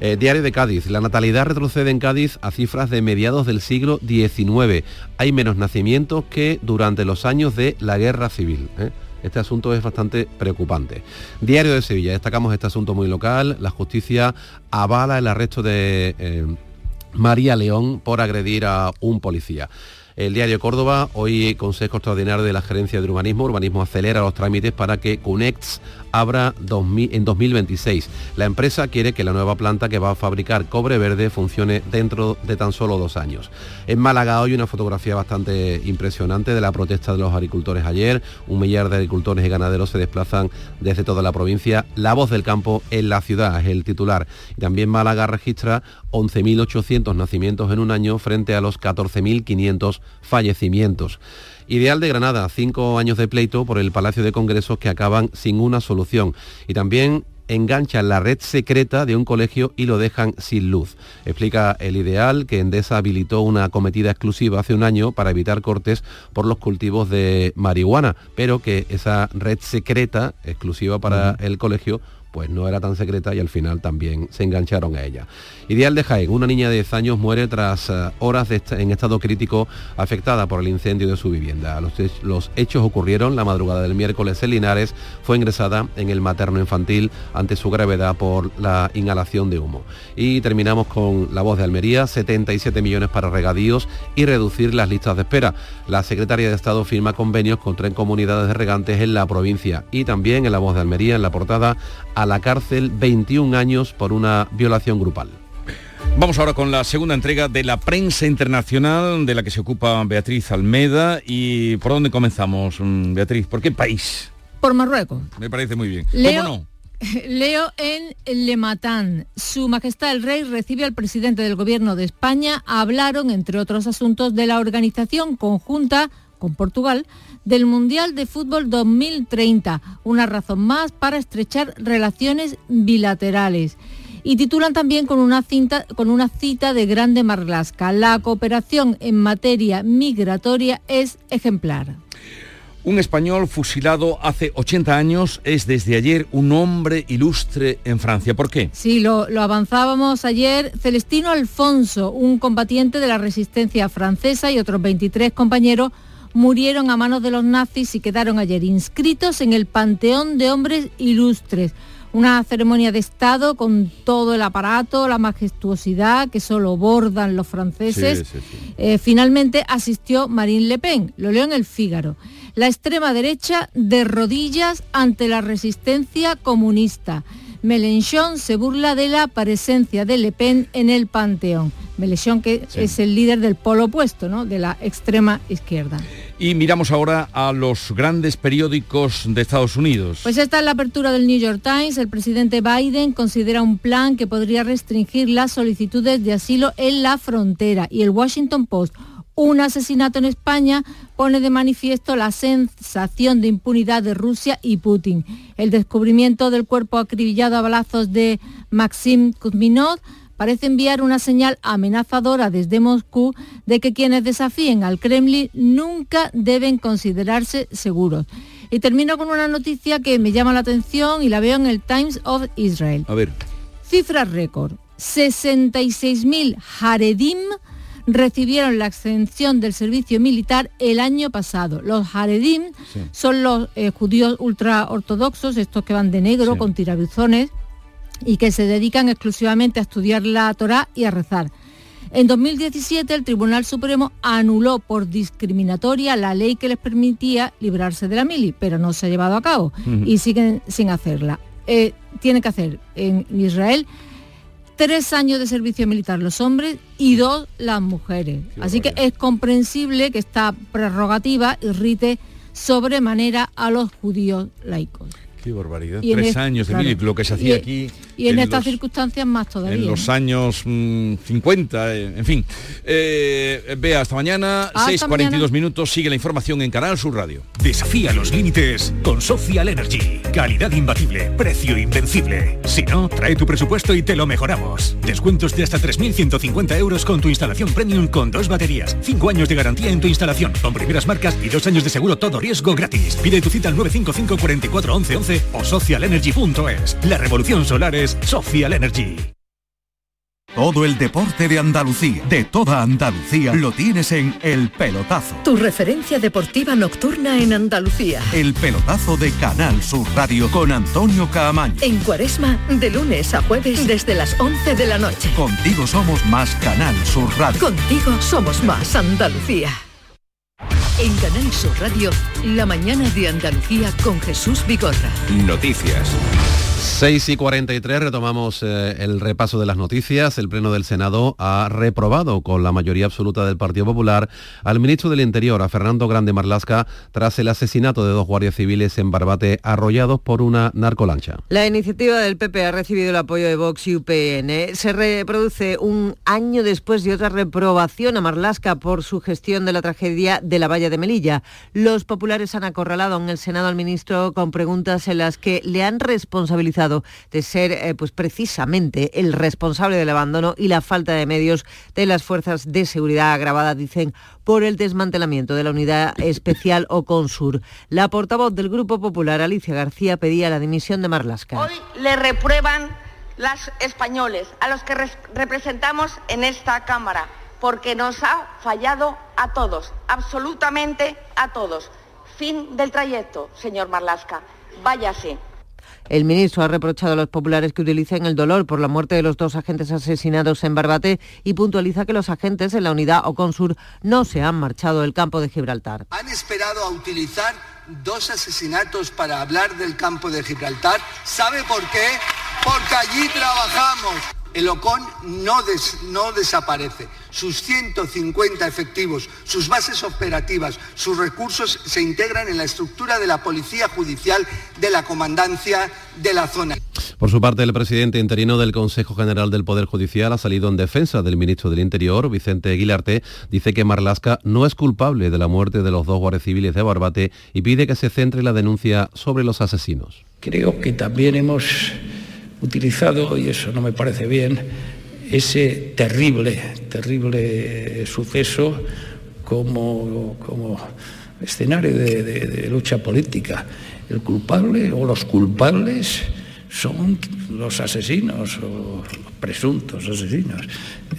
Eh, Diario de Cádiz. La natalidad retrocede en Cádiz a cifras de mediados del siglo XIX. Hay menos nacimientos que durante los años de la Guerra Civil. ¿eh? Este asunto es bastante preocupante. Diario de Sevilla. Destacamos este asunto muy local. La justicia avala el arresto de eh, María León por agredir a un policía. El diario Córdoba, hoy Consejo Extraordinario de la Gerencia de Urbanismo. Urbanismo acelera los trámites para que CUNEX abra 2000 en 2026. La empresa quiere que la nueva planta que va a fabricar cobre verde funcione dentro de tan solo dos años. En Málaga hoy una fotografía bastante impresionante de la protesta de los agricultores ayer. Un millar de agricultores y ganaderos se desplazan desde toda la provincia. La voz del campo en la ciudad es el titular. También Málaga registra 11.800 nacimientos en un año frente a los 14.500 fallecimientos. Ideal de Granada, cinco años de pleito por el Palacio de Congresos que acaban sin una solución. Y también enganchan la red secreta de un colegio y lo dejan sin luz. Explica el ideal que Endesa habilitó una acometida exclusiva hace un año para evitar cortes por los cultivos de marihuana, pero que esa red secreta exclusiva para el colegio pues no era tan secreta y al final también se engancharon a ella. Ideal de Jaén, una niña de 10 años muere tras eh, horas en estado crítico afectada por el incendio de su vivienda. Los, hechos ocurrieron la madrugada del miércoles en Linares, fue ingresada en el materno infantil ante su gravedad por la inhalación de humo. Y terminamos con la voz de Almería, 77 millones para regadíos y reducir las listas de espera. La secretaria de Estado firma convenios con tres comunidades de regantes en la provincia y también en la voz de Almería, en la portada, la cárcel 21 años por una violación grupal.
Vamos ahora con la segunda entrega de la prensa internacional de la que se ocupa Beatriz Almeda. ¿Y por dónde comenzamos, mm, Beatriz? ¿Por qué país?
Por Marruecos.
Me parece muy bien.
Leo,
¿Cómo no? (laughs)
Leo en Le Matan. Su Majestad el Rey recibe al presidente del Gobierno de España. Hablaron, entre otros asuntos, de la organización conjunta con Portugal del Mundial de Fútbol 2030. Una razón más para estrechar relaciones bilaterales y titulan también con una, cinta, con una cita de Grande Marlasca. La cooperación en materia migratoria es ejemplar.
Un español fusilado hace 80 años es desde ayer un hombre ilustre en Francia. ¿Por qué?
Sí, lo, lo, avanzábamos ayer. Celestino Alfonso, un combatiente de la resistencia francesa y otros 23 compañeros murieron a manos de los nazis y quedaron ayer inscritos en el Panteón de Hombres Ilustres una ceremonia de Estado con todo el aparato, la majestuosidad que solo bordan los franceses. Eh, finalmente asistió Marine Le Pen, lo leo en el Fígaro. La extrema derecha de rodillas ante la resistencia comunista. Mélenchon se burla de la presencia de Le Pen en el Panteón. Mélenchon que es el líder del polo opuesto, ¿no? de la extrema izquierda.
Y miramos ahora a los grandes periódicos de Estados Unidos.
Pues esta es la apertura del New York Times. El presidente Biden considera un plan que podría restringir las solicitudes de asilo en la frontera. Y el Washington Post, un asesinato en España pone de manifiesto la sensación de impunidad de Rusia y Putin. El descubrimiento del cuerpo acribillado a balazos de Maxim Kuzminov parece enviar una señal amenazadora desde Moscú de que quienes desafíen al Kremlin nunca deben considerarse seguros. Y termino con una noticia que me llama la atención y la veo en el Times of Israel.
A ver.
Cifra récord. 66.000 Haredim recibieron la exención del servicio militar el año pasado. Los Haredim son los eh, judíos ultraortodoxos, estos que van de negro con tirabuzones y que se dedican exclusivamente a estudiar la Torá y a rezar. En 2017 el Tribunal Supremo anuló por discriminatoria la ley que les permitía librarse de la mili, pero no se ha llevado a cabo y siguen sin hacerla. Eh, tiene que hacer en Israel tres años de servicio militar los hombres y dos las mujeres. Así que es comprensible que esta prerrogativa irrite sobremanera a los judíos laicos.
Qué barbaridad. Tres años de lo que se hacía aquí.
Y en, estas circunstancias más todavía.
En los años 50, mm, eh, en fin. Eh, vea, hasta mañana, 6.42 minutos, sigue la información en Canal Sur Radio.
Desafía los límites con Social Energy. Calidad imbatible, precio invencible. Si no, trae tu presupuesto y te lo mejoramos. Descuentos de hasta 3.150 euros con tu instalación premium con dos baterías. Cinco años de garantía en tu instalación, con primeras marcas y dos años de seguro todo riesgo gratis. Pide tu cita al 955 44 11 11 o socialenergy.es. La revolución solar es Social Energy.
Todo el deporte de Andalucía, de toda Andalucía, lo tienes en El Pelotazo.
Tu referencia deportiva nocturna en Andalucía.
El Pelotazo de Canal Sur Radio con Antonio Caamaño.
En Cuaresma, de lunes a jueves desde las 11 de la noche.
Contigo somos más Canal Sur Radio.
Contigo somos más Andalucía. En Canal Sur Radio, la mañana de Andalucía con Jesús Bigorra.
Noticias.
6 y 43 retomamos eh, el repaso de las noticias. El Pleno del Senado ha reprobado con la mayoría absoluta del Partido Popular al ministro del Interior, a Fernando Grande Marlasca, tras el asesinato de dos guardias civiles en Barbate arrollados por una narcolancha.
La iniciativa del PP ha recibido el apoyo de Vox y UPN. Se reproduce un año después de otra reprobación a Marlasca por su gestión de la tragedia de la valla de Melilla. Los populares han acorralado en el Senado al ministro con preguntas en las que le han responsabilizado de ser eh, pues precisamente el responsable del abandono y la falta de medios de las fuerzas de seguridad agravada, dicen, por el desmantelamiento de la unidad especial Oconsur. La portavoz del Grupo Popular, Alicia García, pedía la dimisión de Marlasca.
Hoy le reprueban las españoles, a los que representamos en esta Cámara, porque nos ha fallado a todos, absolutamente a todos. Fin del trayecto, señor Marlasca. Váyase.
El ministro ha reprochado a los populares que utilicen el dolor por la muerte de los dos agentes asesinados en Barbate y puntualiza que los agentes en la unidad Oconsur no se han marchado del campo de Gibraltar.
Han esperado a utilizar dos asesinatos para hablar del campo de Gibraltar. ¿Sabe por qué? Porque allí trabajamos. El OCON no, no desaparece. Sus 150 efectivos, sus bases operativas, sus recursos se integran en la estructura de la Policía Judicial de la Comandancia de la zona.
Por su parte, el presidente interino del Consejo General del Poder Judicial ha salido en defensa del ministro del Interior, Vicente Aguilarte, dice que Marlasca no es culpable de la muerte de los dos guardias civiles de Barbate y pide que se centre la denuncia sobre los asesinos.
Creo que también hemos utilizado, y eso no me parece bien, ese terrible, terrible suceso como, como escenario de, de lucha política. El culpable o los culpables son los asesinos o presuntos asesinos.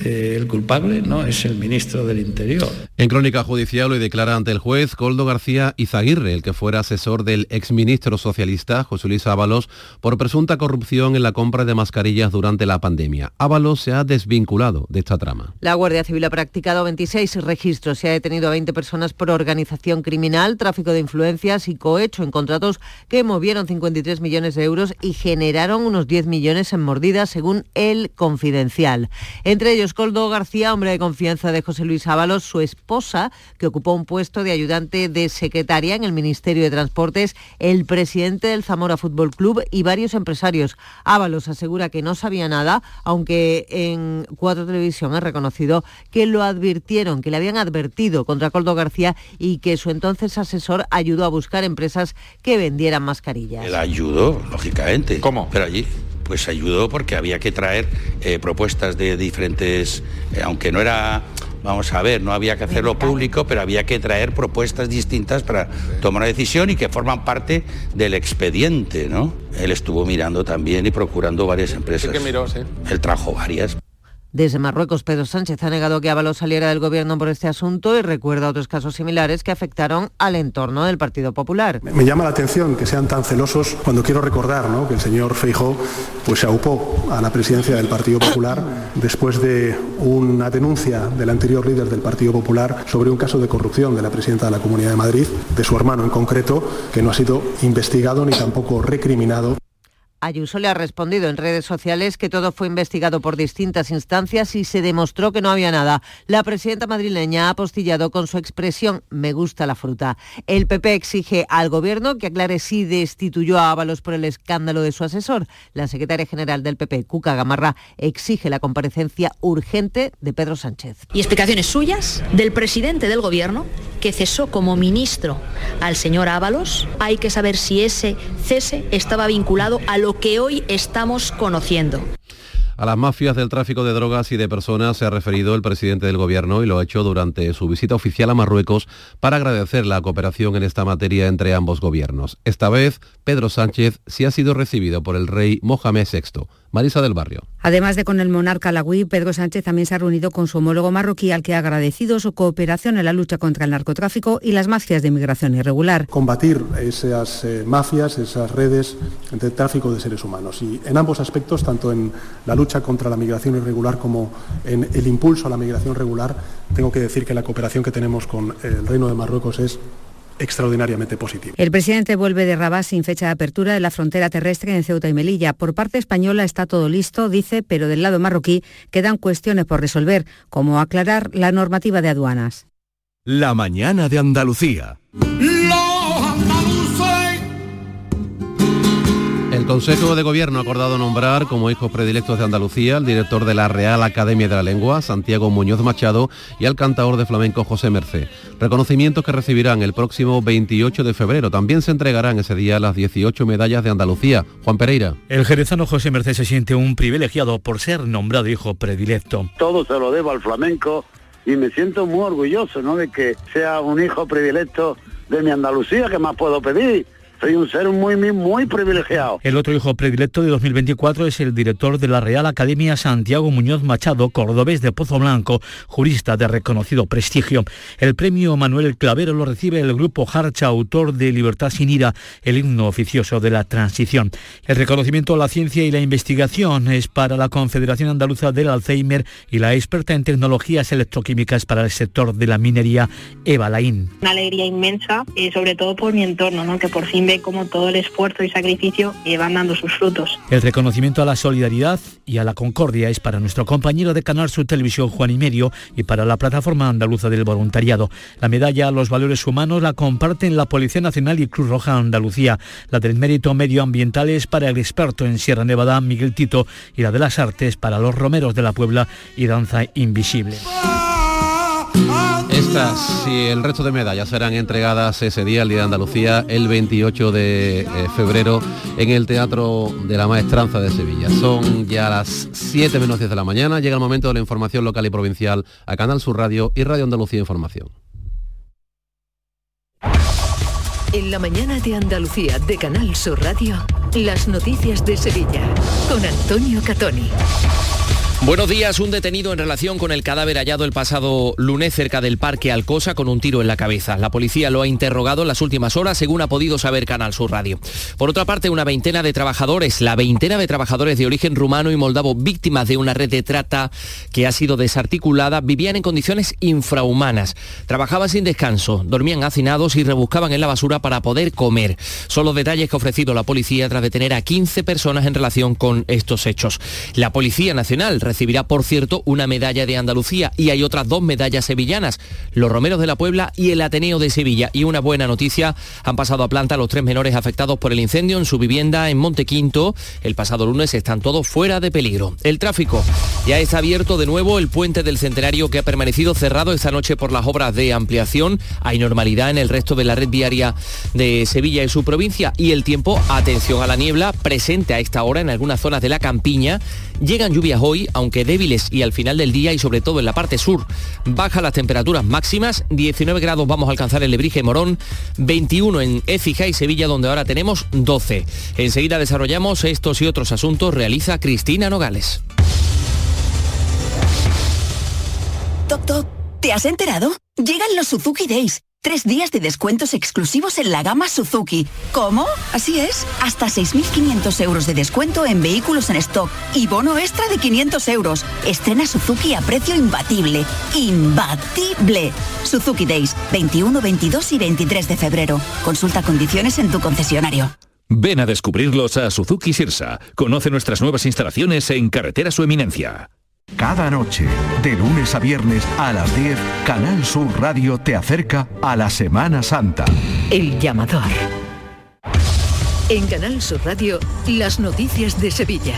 Eh, el culpable no es el ministro del Interior.
En crónica judicial hoy declara ante el juez Coldo García Izaguirre, el que fuera asesor del exministro socialista José Luis Ábalos, por presunta corrupción en la compra de mascarillas durante la pandemia. Ábalos se ha desvinculado de esta trama.
La Guardia Civil ha practicado 26 registros y ha detenido a 20 personas por organización criminal, tráfico de influencias y cohecho en contratos que movieron 53 millones de euros y generaron unos 10 millones en mordidas, según el Confidencial. Entre ellos, Coldo García, hombre de confianza de José Luis Ábalos, su esposa, que ocupó un puesto de ayudante de secretaria en el Ministerio de Transportes, el presidente del Zamora Fútbol Club y varios empresarios. Ábalos asegura que no sabía nada, aunque en Cuatro Televisión ha reconocido que lo advirtieron, que le habían advertido contra Coldo García y que su entonces asesor ayudó a buscar empresas que vendieran mascarillas.
Él ayudó, lógicamente. ¿Cómo? Pero allí pues ayudó porque había que traer eh, propuestas de diferentes, eh, aunque no era, vamos a ver, no había que hacerlo público, pero había que traer propuestas distintas para tomar una decisión y que forman parte del expediente, ¿no? Él estuvo mirando también y procurando varias empresas.
Sí que miró, sí.
Él trajo varias.
Desde Marruecos, Pedro Sánchez ha negado que Ábalos saliera del gobierno por este asunto y recuerda otros casos similares que afectaron al entorno del Partido Popular.
Me llama la atención que sean tan celosos cuando quiero recordar que el señor Feijó pues, se aupó a la presidencia del Partido Popular después de una denuncia del anterior líder del Partido Popular sobre un caso de corrupción de la presidenta de la Comunidad de Madrid, de su hermano en concreto, que no ha sido investigado ni tampoco recriminado.
Ayuso le ha respondido en redes sociales que todo fue investigado por distintas instancias y se demostró que no había nada. La presidenta madrileña ha apostillado con su expresión me gusta la fruta. El PP exige al gobierno que aclare si destituyó a Ábalos por el escándalo de su asesor. La secretaria general del PP, Cuca Gamarra, exige la comparecencia urgente de Pedro Sánchez.
Y explicaciones suyas del presidente del gobierno que cesó como ministro al señor Ábalos. Hay que saber si ese cese estaba vinculado a lo que hoy estamos conociendo.
A las mafias del tráfico de drogas y de personas se ha referido el presidente del Gobierno y lo ha hecho durante su visita oficial a Marruecos para agradecer la cooperación en esta materia entre ambos gobiernos. Esta vez, Pedro Sánchez sí ha sido recibido por el rey Mohamed VI. Marisa del Barrio.
Además de con el monarca lagüí, Pedro Sánchez también se ha reunido con su homólogo marroquí al que ha agradecido su cooperación en la lucha contra el narcotráfico y las mafias de inmigración irregular.
Combatir esas eh, mafias, esas redes de tráfico de seres humanos. Y en ambos aspectos, tanto en la lucha contra la migración irregular como en el impulso a la migración regular, tengo que decir que la cooperación que tenemos con el Reino de Marruecos es extraordinariamente positivo.
El presidente vuelve de Rabat sin fecha de apertura de la frontera terrestre en Ceuta y Melilla. Por parte española está todo listo, dice, pero del lado marroquí quedan cuestiones por resolver, como aclarar la normativa de aduanas.
La mañana de Andalucía.
Consejo de Gobierno ha acordado nombrar como hijos predilectos de Andalucía al director de la Real Academia de la Lengua, Santiago Muñoz Machado, y al cantador de flamenco José Merced. Reconocimientos que recibirán el próximo 28 de febrero. También se entregarán ese día las 18 medallas de Andalucía. Juan Pereira.
El jerezano José Merced se siente un privilegiado por ser nombrado hijo predilecto.
Todo se lo debo al flamenco y me siento muy orgulloso ¿no? de que sea un hijo predilecto de mi Andalucía, que más puedo pedir? Soy un ser muy, muy, muy privilegiado.
El otro hijo predilecto de 2024 es el director de la Real Academia Santiago Muñoz Machado, cordobés de Pozo Blanco, jurista de reconocido prestigio. El premio Manuel Clavero lo recibe el grupo Harcha, autor de Libertad sin ira, el himno oficioso de la transición. El reconocimiento a la ciencia y la investigación es para la Confederación Andaluza del Alzheimer y la experta en tecnologías electroquímicas para el sector de la minería, Eva Laín.
Una alegría inmensa, y sobre todo por mi entorno, ¿no? que por fin ve cómo todo el esfuerzo y sacrificio van dando sus frutos.
El reconocimiento a la solidaridad y a la concordia es para nuestro compañero de Canal Sur Televisión Juan y Medio y para la plataforma andaluza del voluntariado. La medalla a los valores humanos la comparten la Policía Nacional y Cruz Roja Andalucía. La del mérito medioambiental es para el experto en Sierra Nevada Miguel Tito y la de las artes para los romeros de la Puebla y Danza Invisible.
Estas y el resto de medallas serán entregadas ese día, el Día de Andalucía, el 28 de eh, febrero, en el Teatro de la Maestranza de Sevilla. Son ya las 7 menos 10 de la mañana, llega el momento de la información local y provincial a Canal Sur Radio y Radio Andalucía Información.
En la mañana de Andalucía de Canal Sur Radio, las noticias de Sevilla, con Antonio Catoni.
Buenos días. Un detenido en relación con el cadáver hallado el pasado lunes cerca del Parque Alcosa con un tiro en la cabeza. La policía lo ha interrogado en las últimas horas, según ha podido saber Canal Sur Radio. Por otra parte, una veintena de trabajadores, la veintena de trabajadores de origen rumano y moldavo víctimas de una red de trata que ha sido desarticulada, vivían en condiciones infrahumanas. Trabajaban sin descanso, dormían hacinados y rebuscaban en la basura para poder comer. Son los detalles que ha ofrecido la policía tras detener a 15 personas en relación con estos hechos. La Policía Nacional recibirá, por cierto, una medalla de Andalucía y hay otras dos medallas sevillanas, los Romeros de la Puebla y el Ateneo de Sevilla. Y una buena noticia, han pasado a planta los tres menores afectados por el incendio en su vivienda en Montequinto. El pasado lunes están todos fuera de peligro. El tráfico ya está abierto de nuevo el puente del Centenario que ha permanecido cerrado esta noche por las obras de ampliación. Hay normalidad en el resto de la red viaria de Sevilla y su provincia y el tiempo, atención a la niebla, presente a esta hora en algunas zonas de la campiña. Llegan lluvias hoy, aunque débiles y al final del día y sobre todo en la parte sur. Bajan las temperaturas máximas, 19 grados vamos a alcanzar en Lebrige y Morón, 21 en Écija y Sevilla donde ahora tenemos 12. Enseguida desarrollamos estos y otros asuntos, realiza Cristina Nogales.
Toc, ¿te has enterado? Llegan los Suzuki Days Tres días de descuentos exclusivos en la gama Suzuki. ¿Cómo? Así es. Hasta 6.500 euros de descuento en vehículos en stock y bono extra de 500 euros. Estrena Suzuki a precio imbatible. Imbatible. Suzuki Days, 21, 22 y 23 de febrero. Consulta condiciones en tu concesionario.
Ven a descubrirlos a Suzuki Sirsa. Conoce nuestras nuevas instalaciones en Carretera Su Eminencia.
Cada noche, de lunes a viernes a las 10, Canal Sur Radio te acerca a la Semana Santa.
El llamador. En Canal Sur Radio, las noticias de Sevilla.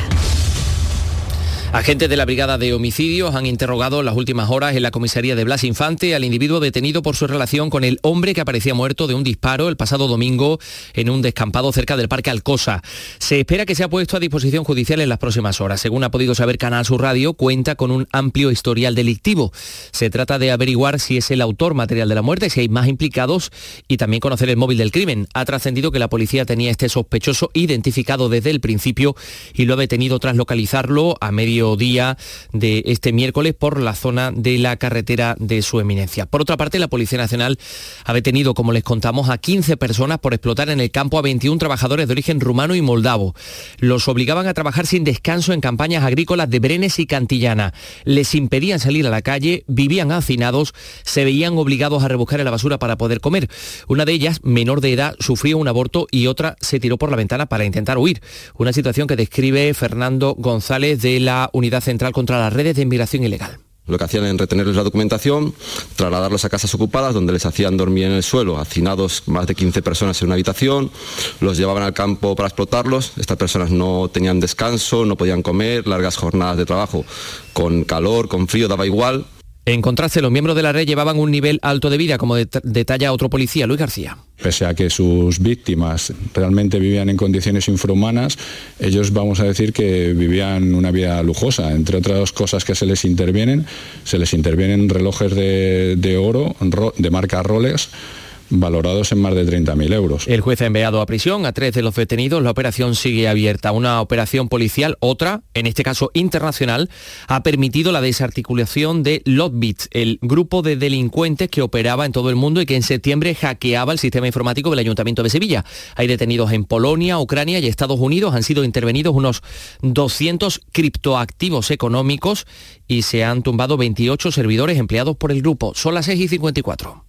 Agentes de la Brigada de Homicidios han interrogado en las últimas horas en la comisaría de Blas Infante al individuo detenido por su relación con el hombre que aparecía muerto de un disparo el pasado domingo en un descampado cerca del Parque Alcosa. Se espera que sea puesto a disposición judicial en las próximas horas. Según ha podido saber Canal Sur Radio, cuenta con un amplio historial delictivo. Se trata de averiguar si es el autor material de la muerte, si hay más implicados y también conocer el móvil del crimen. Ha trascendido que la policía tenía este sospechoso identificado desde el principio y lo ha detenido tras localizarlo a medio día de este miércoles por la zona de la carretera de su eminencia. Por otra parte, la Policía Nacional ha detenido, como les contamos, a 15 personas por explotar en el campo a 21 trabajadores de origen rumano y moldavo. Los obligaban a trabajar sin descanso en campañas agrícolas de Brenes y Cantillana. Les impedían salir a la calle, vivían hacinados, se veían obligados a rebuscar en la basura para poder comer. Una de ellas, menor de edad, sufrió un aborto y otra se tiró por la ventana para intentar huir. Una situación que describe Fernando González de la Unidad Central contra las Redes de Inmigración Ilegal.
Lo que hacían en retenerles la documentación, trasladarlos a casas ocupadas donde les hacían dormir en el suelo, hacinados más de 15 personas en una habitación, los llevaban al campo para explotarlos. Estas personas no tenían descanso, no podían comer, largas jornadas de trabajo, con calor, con frío, daba igual.
En contraste, los miembros de la red llevaban un nivel alto de vida, como detalla otro policía, Luis García.
Pese a que sus víctimas realmente vivían en condiciones infrahumanas, ellos vamos a decir que vivían una vida lujosa. Entre otras cosas que se les intervienen, se les intervienen relojes de, de oro de marca Rolex valorados en más de 30.000 euros.
El juez ha enviado a prisión a tres de los detenidos. La operación sigue abierta. Una operación policial, otra, en este caso internacional, ha permitido la desarticulación de Lotbit, el grupo de delincuentes que operaba en todo el mundo y que en septiembre hackeaba el sistema informático del Ayuntamiento de Sevilla. Hay detenidos en Polonia, Ucrania y Estados Unidos. Han sido intervenidos unos 200 criptoactivos económicos y se han tumbado 28 servidores empleados por el grupo. Son las 6 y 54.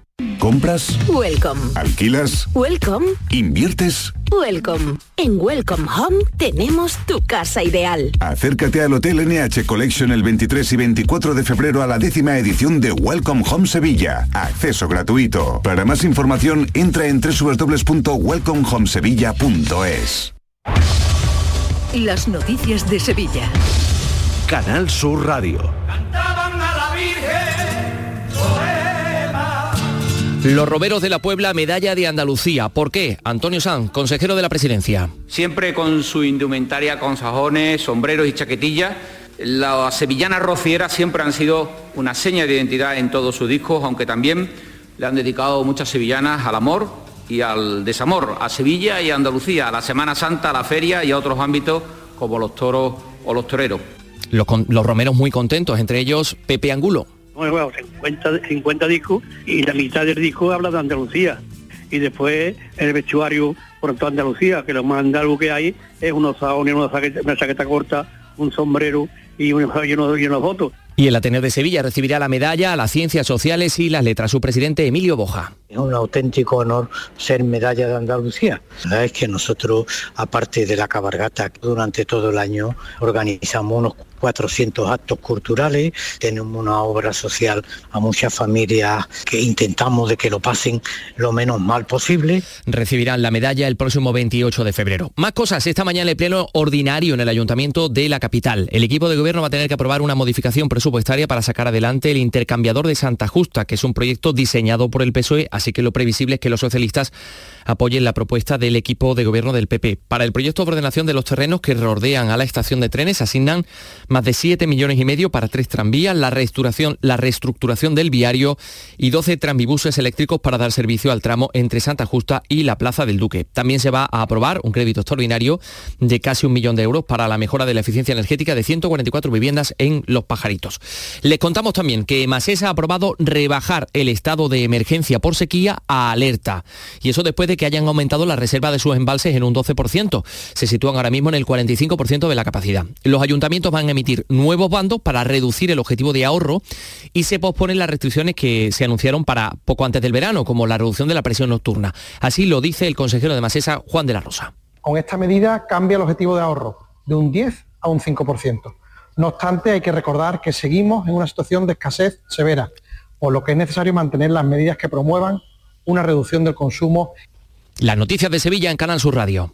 ¿Compras?
Welcome.
¿Alquilas?
Welcome.
¿Inviertes?
Welcome. En Welcome Home tenemos tu casa ideal.
Acércate al Hotel NH Collection el 23 y 24 de febrero a la décima edición de Welcome Home Sevilla. Acceso gratuito. Para más información, entra en www.welcomehomesevilla.es.
Las noticias de Sevilla.
Canal Sur Radio.
Los roberos de la Puebla, medalla de Andalucía. ¿Por qué? Antonio Sanz, consejero de la presidencia.
Siempre con su indumentaria, con sajones, sombreros y chaquetillas. Las sevillanas rocieras siempre han sido una seña de identidad en todos sus discos, aunque también le han dedicado muchas sevillanas al amor y al desamor, a Sevilla y a Andalucía, a la Semana Santa, a la feria y a otros ámbitos como los toros o los toreros.
Los, los romeros muy contentos, entre ellos Pepe Angulo.
Bueno, 50, 50 discos y la mitad del disco habla de Andalucía. Y después el vestuario por toda Andalucía, que lo más andaluz que hay es unos saones, una chaqueta, una chaqueta corta, un sombrero y unos, y unos, y unos votos.
Y el Ateneo de Sevilla recibirá la medalla a las ciencias sociales y las letras. Su presidente Emilio Boja.
Es un auténtico honor ser medalla de Andalucía. La verdad es que nosotros, aparte de la cabargata, durante todo el año organizamos unos 400 actos culturales, tenemos una obra social a muchas familias que intentamos de que lo pasen lo menos mal posible.
Recibirán la medalla el próximo 28 de febrero. Más cosas, esta mañana el pleno ordinario en el Ayuntamiento de la capital. El equipo de gobierno va a tener que aprobar una modificación presupuestaria para sacar adelante el intercambiador de Santa Justa, que es un proyecto diseñado por el PSOE, así que lo previsible es que los socialistas apoyen la propuesta del equipo de gobierno del PP. Para el proyecto de ordenación de los terrenos que rodean a la estación de trenes asignan más de 7 millones y medio para tres tranvías, la reestructuración, la reestructuración del viario y 12 tranvibuses eléctricos para dar servicio al tramo entre Santa Justa y la Plaza del Duque. También se va a aprobar un crédito extraordinario de casi un millón de euros para la mejora de la eficiencia energética de 144 viviendas en Los Pajaritos. Les contamos también que Masesa ha aprobado rebajar el estado de emergencia por sequía a alerta. Y eso después de que hayan aumentado la reserva de sus embalses en un 12%. Se sitúan ahora mismo en el 45% de la capacidad. Los ayuntamientos van a emitir nuevos bandos para reducir el objetivo de ahorro y se posponen las restricciones que se anunciaron para poco antes del verano, como la reducción de la presión nocturna. Así lo dice el consejero de Masesa, Juan de la Rosa.
Con esta medida cambia el objetivo de ahorro de un 10 a un 5%. No obstante, hay que recordar que seguimos en una situación de escasez severa, por lo que es necesario mantener las medidas que promuevan una reducción del consumo.
Las noticias de Sevilla en Canal Sur Radio.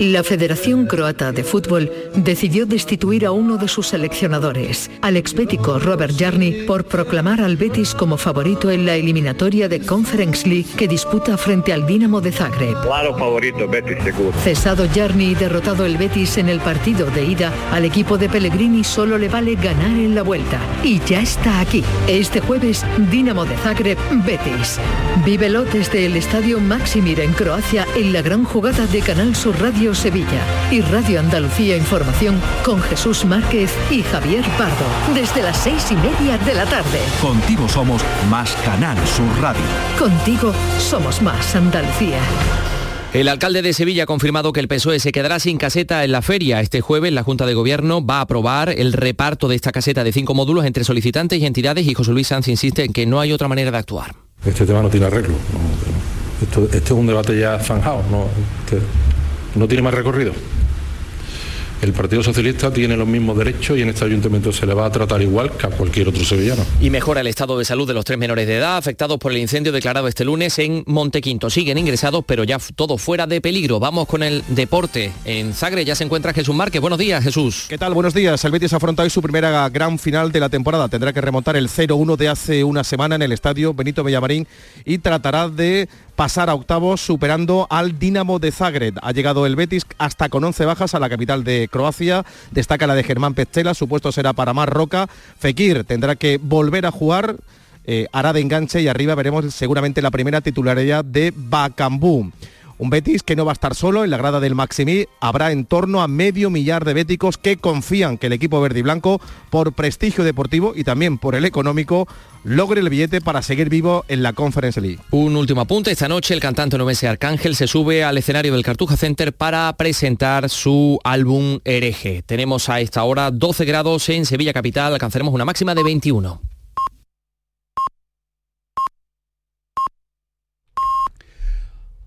La Federación Croata de Fútbol decidió destituir a uno de sus seleccionadores, al expético Robert Jarni, por proclamar al Betis como favorito en la eliminatoria de Conference League que disputa frente al Dinamo de Zagreb.
Claro favorito, Betis seguro.
Cesado Jarni y derrotado el Betis en el partido de ida, al equipo de Pellegrini solo le vale ganar en la vuelta. Y ya está aquí. Este jueves, Dinamo de Zagreb, Betis. Vívelo desde el estadio Maximir en Croacia en la gran jugada de Canal Sur Radio Sevilla y Radio Andalucía Información con Jesús Márquez y Javier Pardo. Desde las seis y media de la tarde.
Contigo somos más Canal Sur Radio.
Contigo somos más Andalucía.
El alcalde de Sevilla ha confirmado que el PSOE se quedará sin caseta en la feria. Este jueves la Junta de Gobierno va a aprobar el reparto de esta caseta de cinco módulos entre solicitantes y entidades y José Luis Sanz insiste en que no hay otra manera de actuar.
Este tema no tiene arreglo. Esto, este es un debate ya zanjado. No, este no tiene más recorrido. El Partido Socialista tiene los mismos derechos y en este ayuntamiento se le va a tratar igual que a cualquier otro sevillano.
Y mejora el estado de salud de los tres menores de edad afectados por el incendio declarado este lunes en Montequinto. Siguen ingresados, pero ya todo fuera de peligro. Vamos con el deporte. En Sagre ya se encuentra Jesús Márquez. Buenos días, Jesús.
¿Qué tal? Buenos días. El Betis afronta hoy su primera gran final de la temporada. Tendrá que remontar el 0-1 de hace una semana en el estadio Benito Villamarín y tratará de pasar a octavos superando al Dinamo de Zagreb. Ha llegado el Betis hasta con 11 bajas a la capital de Croacia. Destaca la de Germán Pestela, su puesto será para Mar Roca. Fekir tendrá que volver a jugar. Eh, hará de enganche y arriba veremos seguramente la primera titularidad de Bacambú. Un Betis que no va a estar solo en la grada del Maximí. Habrá en torno a medio millar de béticos que confían que el equipo verde y blanco, por prestigio deportivo y también por el económico, logre el billete para seguir vivo en la Conference League.
Un último apunte. Esta noche el cantante Nomese Arcángel se sube al escenario del Cartuja Center para presentar su álbum Hereje. Tenemos a esta hora 12 grados en Sevilla Capital. Alcanzaremos una máxima de 21.